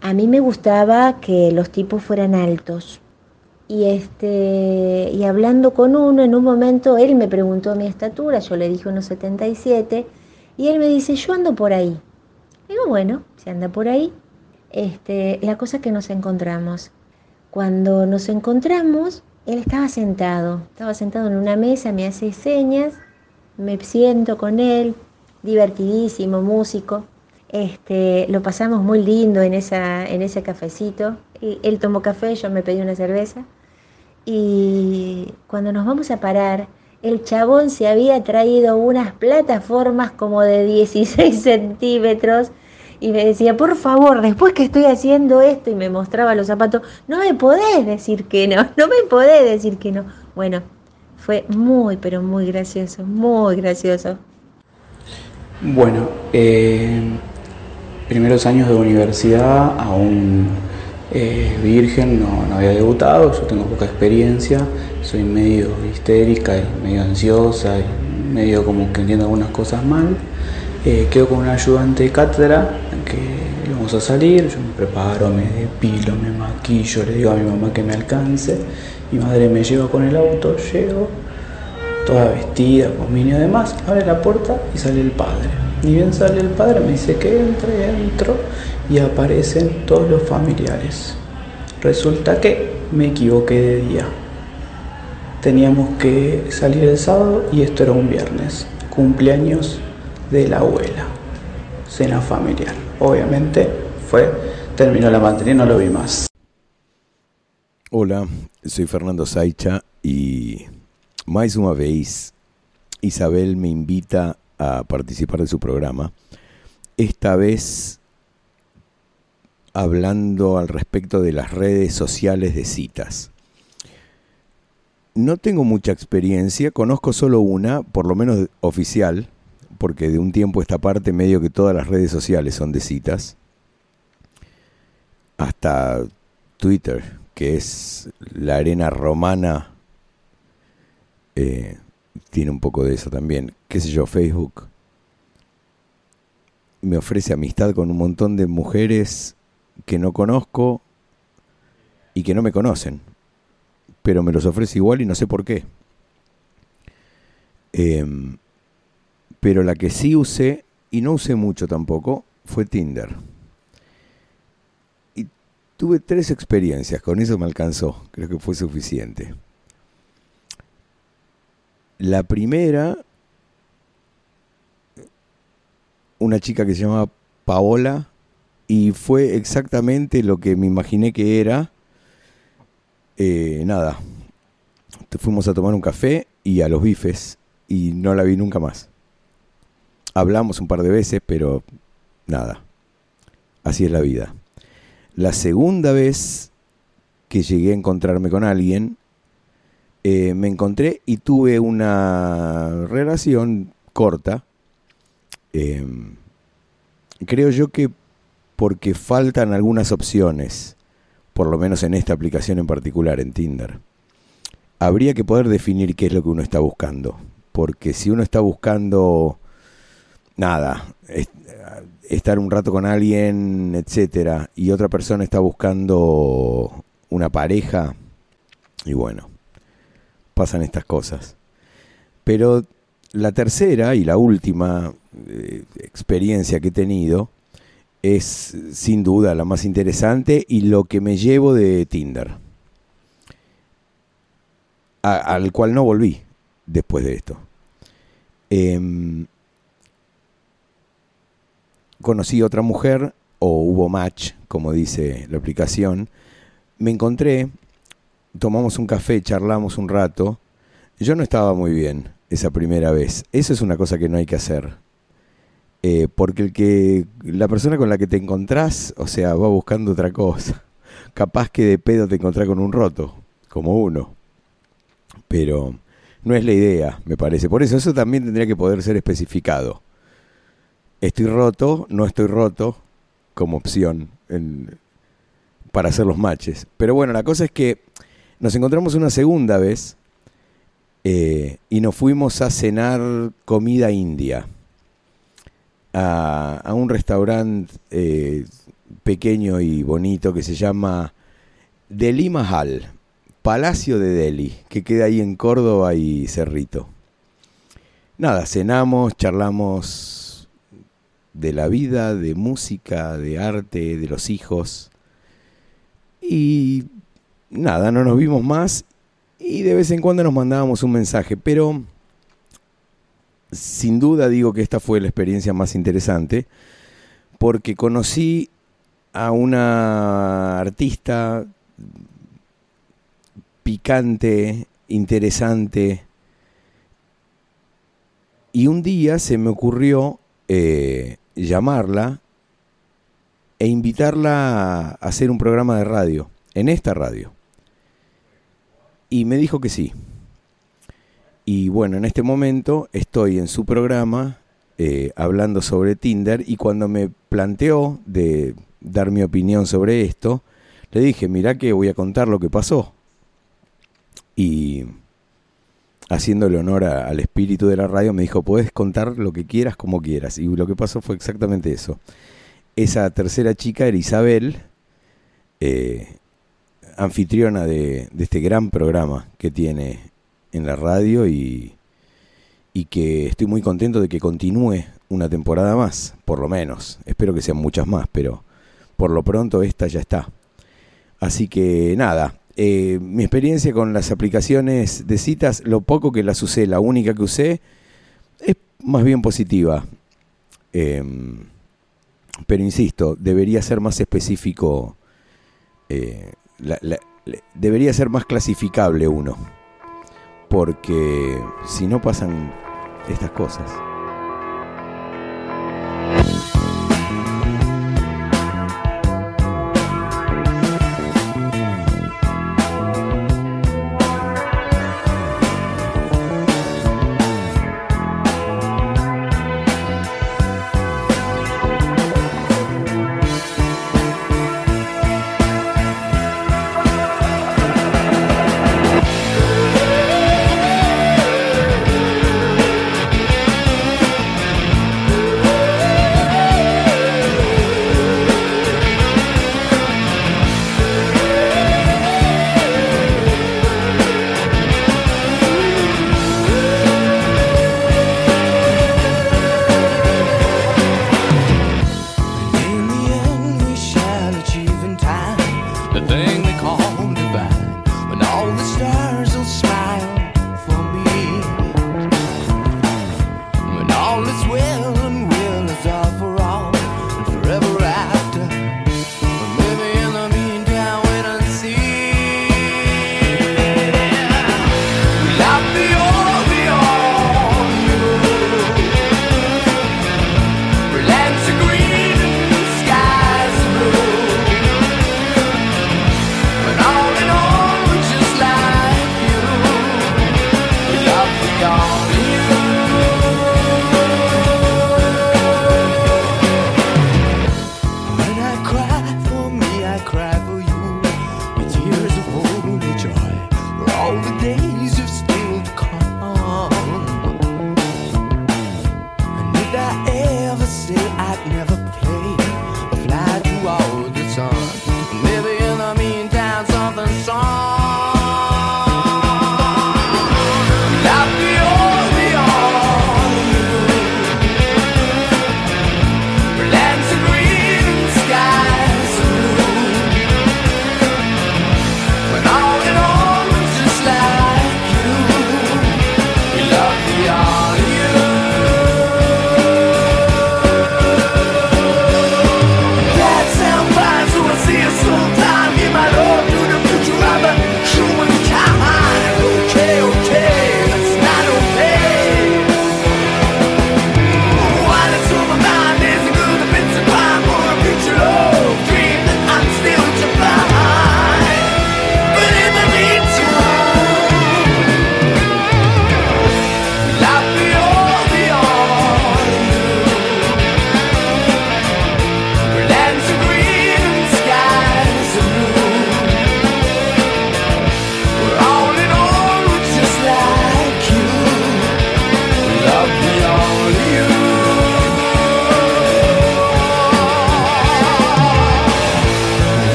a mí me gustaba que los tipos fueran altos. Y este y hablando con uno, en un momento él me preguntó mi estatura, yo le dije unos 77 y él me dice, "Yo ando por ahí." Digo, "Bueno, si anda por ahí." Este, la cosa es que nos encontramos. Cuando nos encontramos, él estaba sentado, estaba sentado en una mesa, me hace señas, me siento con él, divertidísimo, músico. Este, lo pasamos muy lindo en, en ese cafecito. Él tomó café, yo me pedí una cerveza. Y cuando nos vamos a parar, el chabón se había traído unas plataformas como de 16 centímetros y me decía, por favor, después que estoy haciendo esto y me mostraba los zapatos, no me podés decir que no, no me podés decir que no. Bueno, fue muy, pero muy gracioso, muy gracioso. Bueno, eh, primeros años de universidad, aún eh, virgen, no, no había debutado, yo tengo poca experiencia, soy medio histérica y medio ansiosa y medio como que entiendo algunas cosas mal. Eh, quedo con un ayudante de cátedra que íbamos a salir, yo me preparo, me depilo, me maquillo, le digo a mi mamá que me alcance, mi madre me lleva con el auto, llego, toda vestida, con mini además, abre la puerta y sale el padre. Ni bien sale el padre, me dice que entre, entro y aparecen todos los familiares. Resulta que me equivoqué de día. Teníamos que salir el sábado y esto era un viernes, cumpleaños de la abuela, cena familiar. Obviamente fue, terminó la materia y no lo vi más. Olá, soy Fernando Saicha y mais uma vez Isabel me invita a participar de su programa. Esta vez hablando al respecto de las redes sociales de citas. No tengo mucha experiencia, conozco solo una, por lo menos oficial, porque de un tiempo a esta parte medio que todas las redes sociales son de citas. Hasta Twitter, que es la arena romana, eh, tiene un poco de eso también. ¿Qué sé yo? Facebook. me ofrece amistad con un montón de mujeres que no conozco y que no me conocen, pero me los ofrece igual y no sé por qué. Em, pero la que sí usé, y no usé mucho tampoco, fue Tinder. Y tuve tres experiencias, con eso me alcanzó, creo que fue suficiente. La primera, una chica que se llamaba Paola, y fue exactamente lo que me imaginé que era. Eh, nada, fuimos a tomar un café y a los bifes y no la vi nunca más. Hablamos un par de veces, pero nada. Así es la vida. La segunda vez que llegué a encontrarme con alguien, eh, me encontré y tuve una relación corta. Eh, creo yo que porque faltan algunas opciones, por lo menos en esta aplicación en particular, en Tinder. Habría que poder definir qué es lo que uno está buscando, porque si uno está buscando nada, es- estar un rato con alguien, etcétera, y otra persona está buscando una pareja, y bueno, pasan estas cosas. Pero la tercera y la última eh, experiencia que he tenido es sin duda la más interesante y lo que me llevo de Tinder, al cual no volví después de esto. Em, conocí otra mujer, o hubo match, como dice la aplicación. Me encontré, tomamos un café, charlamos un rato. Yo no estaba muy bien esa primera vez. Eso es una cosa que no hay que hacer. Eh, porque el que la persona con la que te encontrás, o sea, va buscando otra cosa. Capaz que de pedo te encontrás con un roto, como uno. Pero no es la idea, me parece. Por eso eso también tendría que poder ser especificado. Estoy roto, no estoy roto, como opción para hacer los matches. Pero bueno, la cosa es que nos encontramos una segunda vez eh, y nos fuimos a cenar comida india a, un restaurante eh, pequeño y bonito que se llama Delhi Mahal, Palacio de Delhi, que queda ahí en Córdoba y Cerrito. Nada, cenamos, charlamos de la vida, de música, de arte, de los hijos. Y nada, no nos vimos más y de vez en cuando nos mandábamos un mensaje, pero sin duda digo que esta fue la experiencia más interesante porque conocí a una artista picante, interesante, y un día se me ocurrió eh, llamarla e invitarla a hacer un programa de radio, en esta radio. Y me dijo que sí. Y bueno, en este momento estoy en su programa eh, hablando sobre Tinder y cuando me planteó de dar mi opinión sobre esto, le dije, mirá que voy a contar lo que pasó. Y haciéndole honor al espíritu de la radio, me dijo, puedes contar lo que quieras como quieras. Y lo que pasó fue exactamente eso. Esa tercera chica era Isabel, eh, anfitriona de, este gran programa que tiene en la radio y, y que estoy muy contento de que continúe una temporada más, por lo menos. Espero que sean muchas más, pero por lo pronto esta ya está. Así que nada, eh, mi experiencia con las aplicaciones de citas, lo poco que las usé, la única que usé, es más bien positiva. Em, pero insisto, debería ser más específico, eh, la- la- debería ser más clasificable uno, porque si no pasan estas cosas.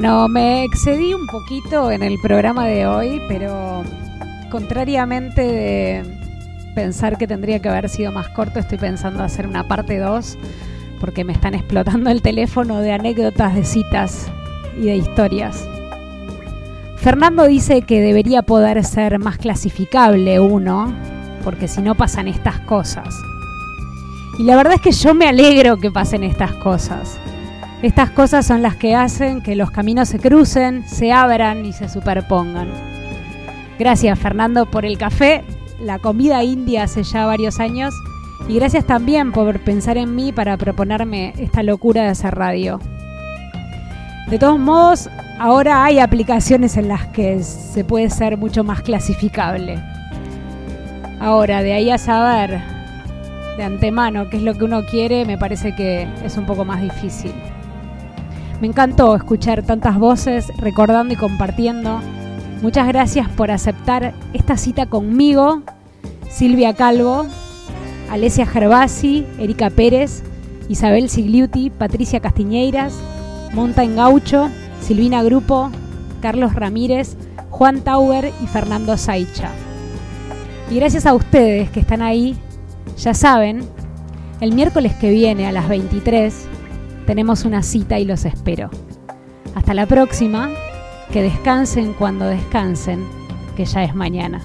Bueno, me excedí un poquito en el programa de hoy, pero contrariamente de pensar que tendría que haber sido más corto, estoy pensando hacer una parte 2 porque me están explotando el teléfono de anécdotas, de citas y de historias. Fernando dice que debería poder ser más clasificable uno, porque si no pasan estas cosas. Y la verdad es que yo me alegro que pasen estas cosas. Estas cosas son las que hacen que los caminos se crucen, se abran y se superpongan. Gracias Fernando por el café, la comida india hace ya varios años y gracias también por pensar en mí para proponerme esta locura de hacer radio. De todos modos, ahora hay aplicaciones en las que se puede ser mucho más clasificable. Ahora, de ahí a saber de antemano qué es lo que uno quiere, me parece que es un poco más difícil. Me encantó escuchar tantas voces, recordando y compartiendo. Muchas gracias por aceptar esta cita conmigo, Silvia Calvo, Alesia Gervasi, Erika Pérez, Isabel Sigliuti, Patricia Castiñeiras, Monta Gaucho, Silvina Grupo, Carlos Ramírez, Juan Tauber y Fernando Saicha. Y gracias a ustedes que están ahí, ya saben, el miércoles que viene a las 23 tenemos una cita y los espero. Hasta la próxima, que descansen cuando descansen, que ya es mañana.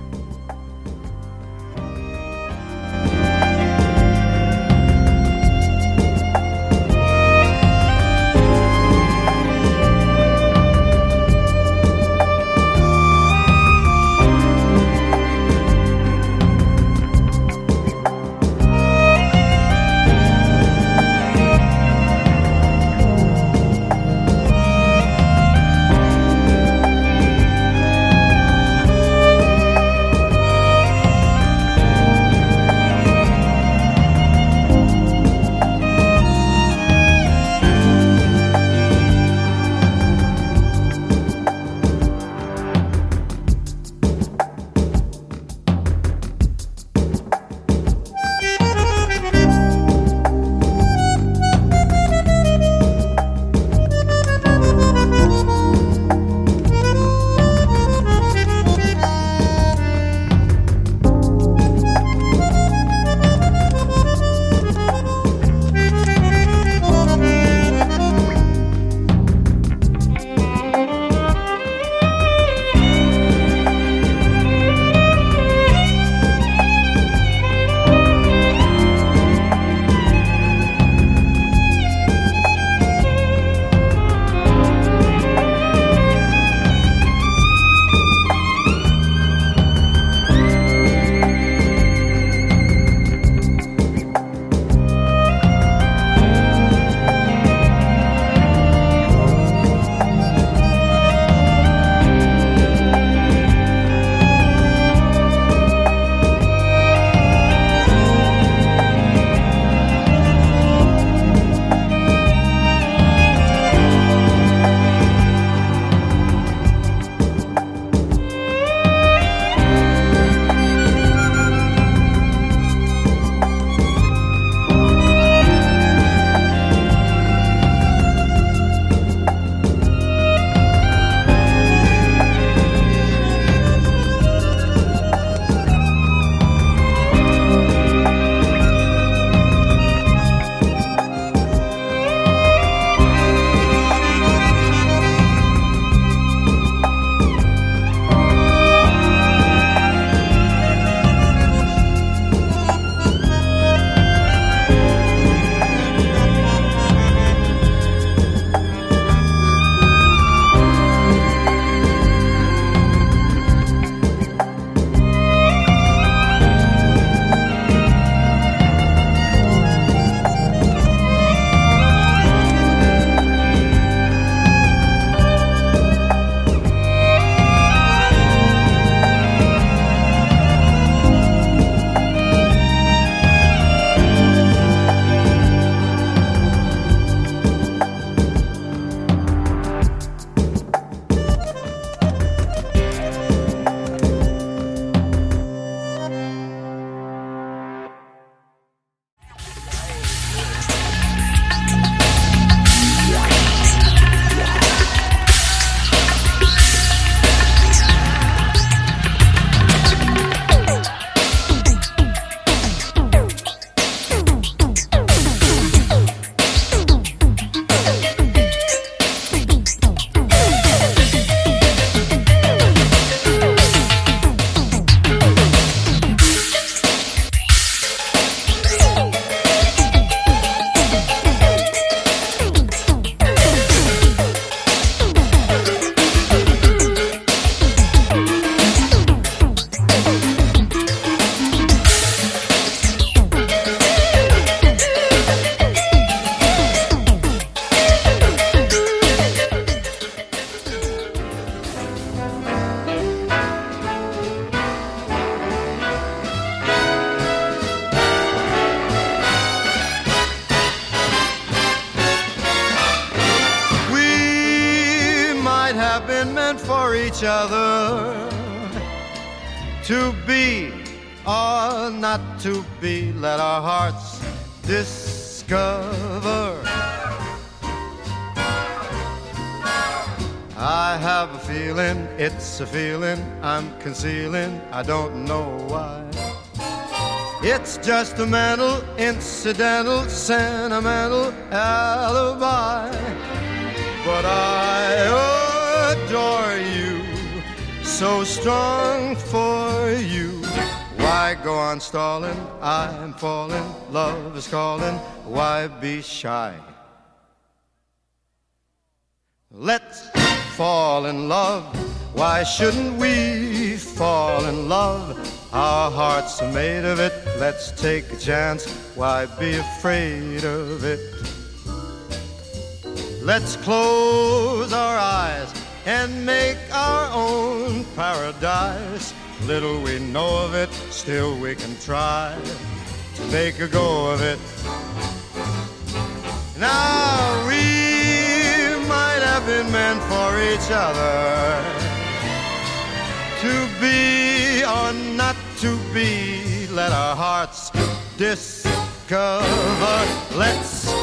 Each other to be or not to be. Let our hearts discover. I have a feeling, it's a feeling I'm concealing, I don't know why. It's just a mental, incidental, sentimental alibi. But I adore you, so strong for you. Why go on stalling? I'm falling, love is calling. Why be shy? Let's fall in love. Why shouldn't we fall in love? Our hearts are made of it. Let's take a chance. Why be afraid of it? Let's close our eyes and make our own paradise. Little we know of it, still we can try to make a go of it. Now we might have been meant for each other to be or not to be. Let our hearts discover. Let's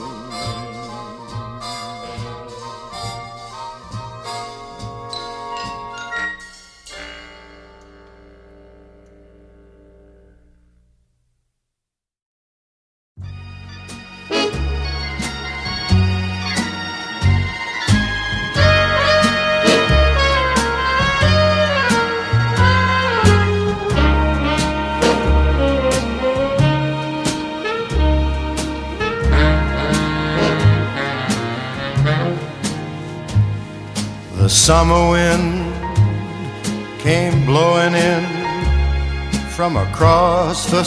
Summer wind came blowing in from across the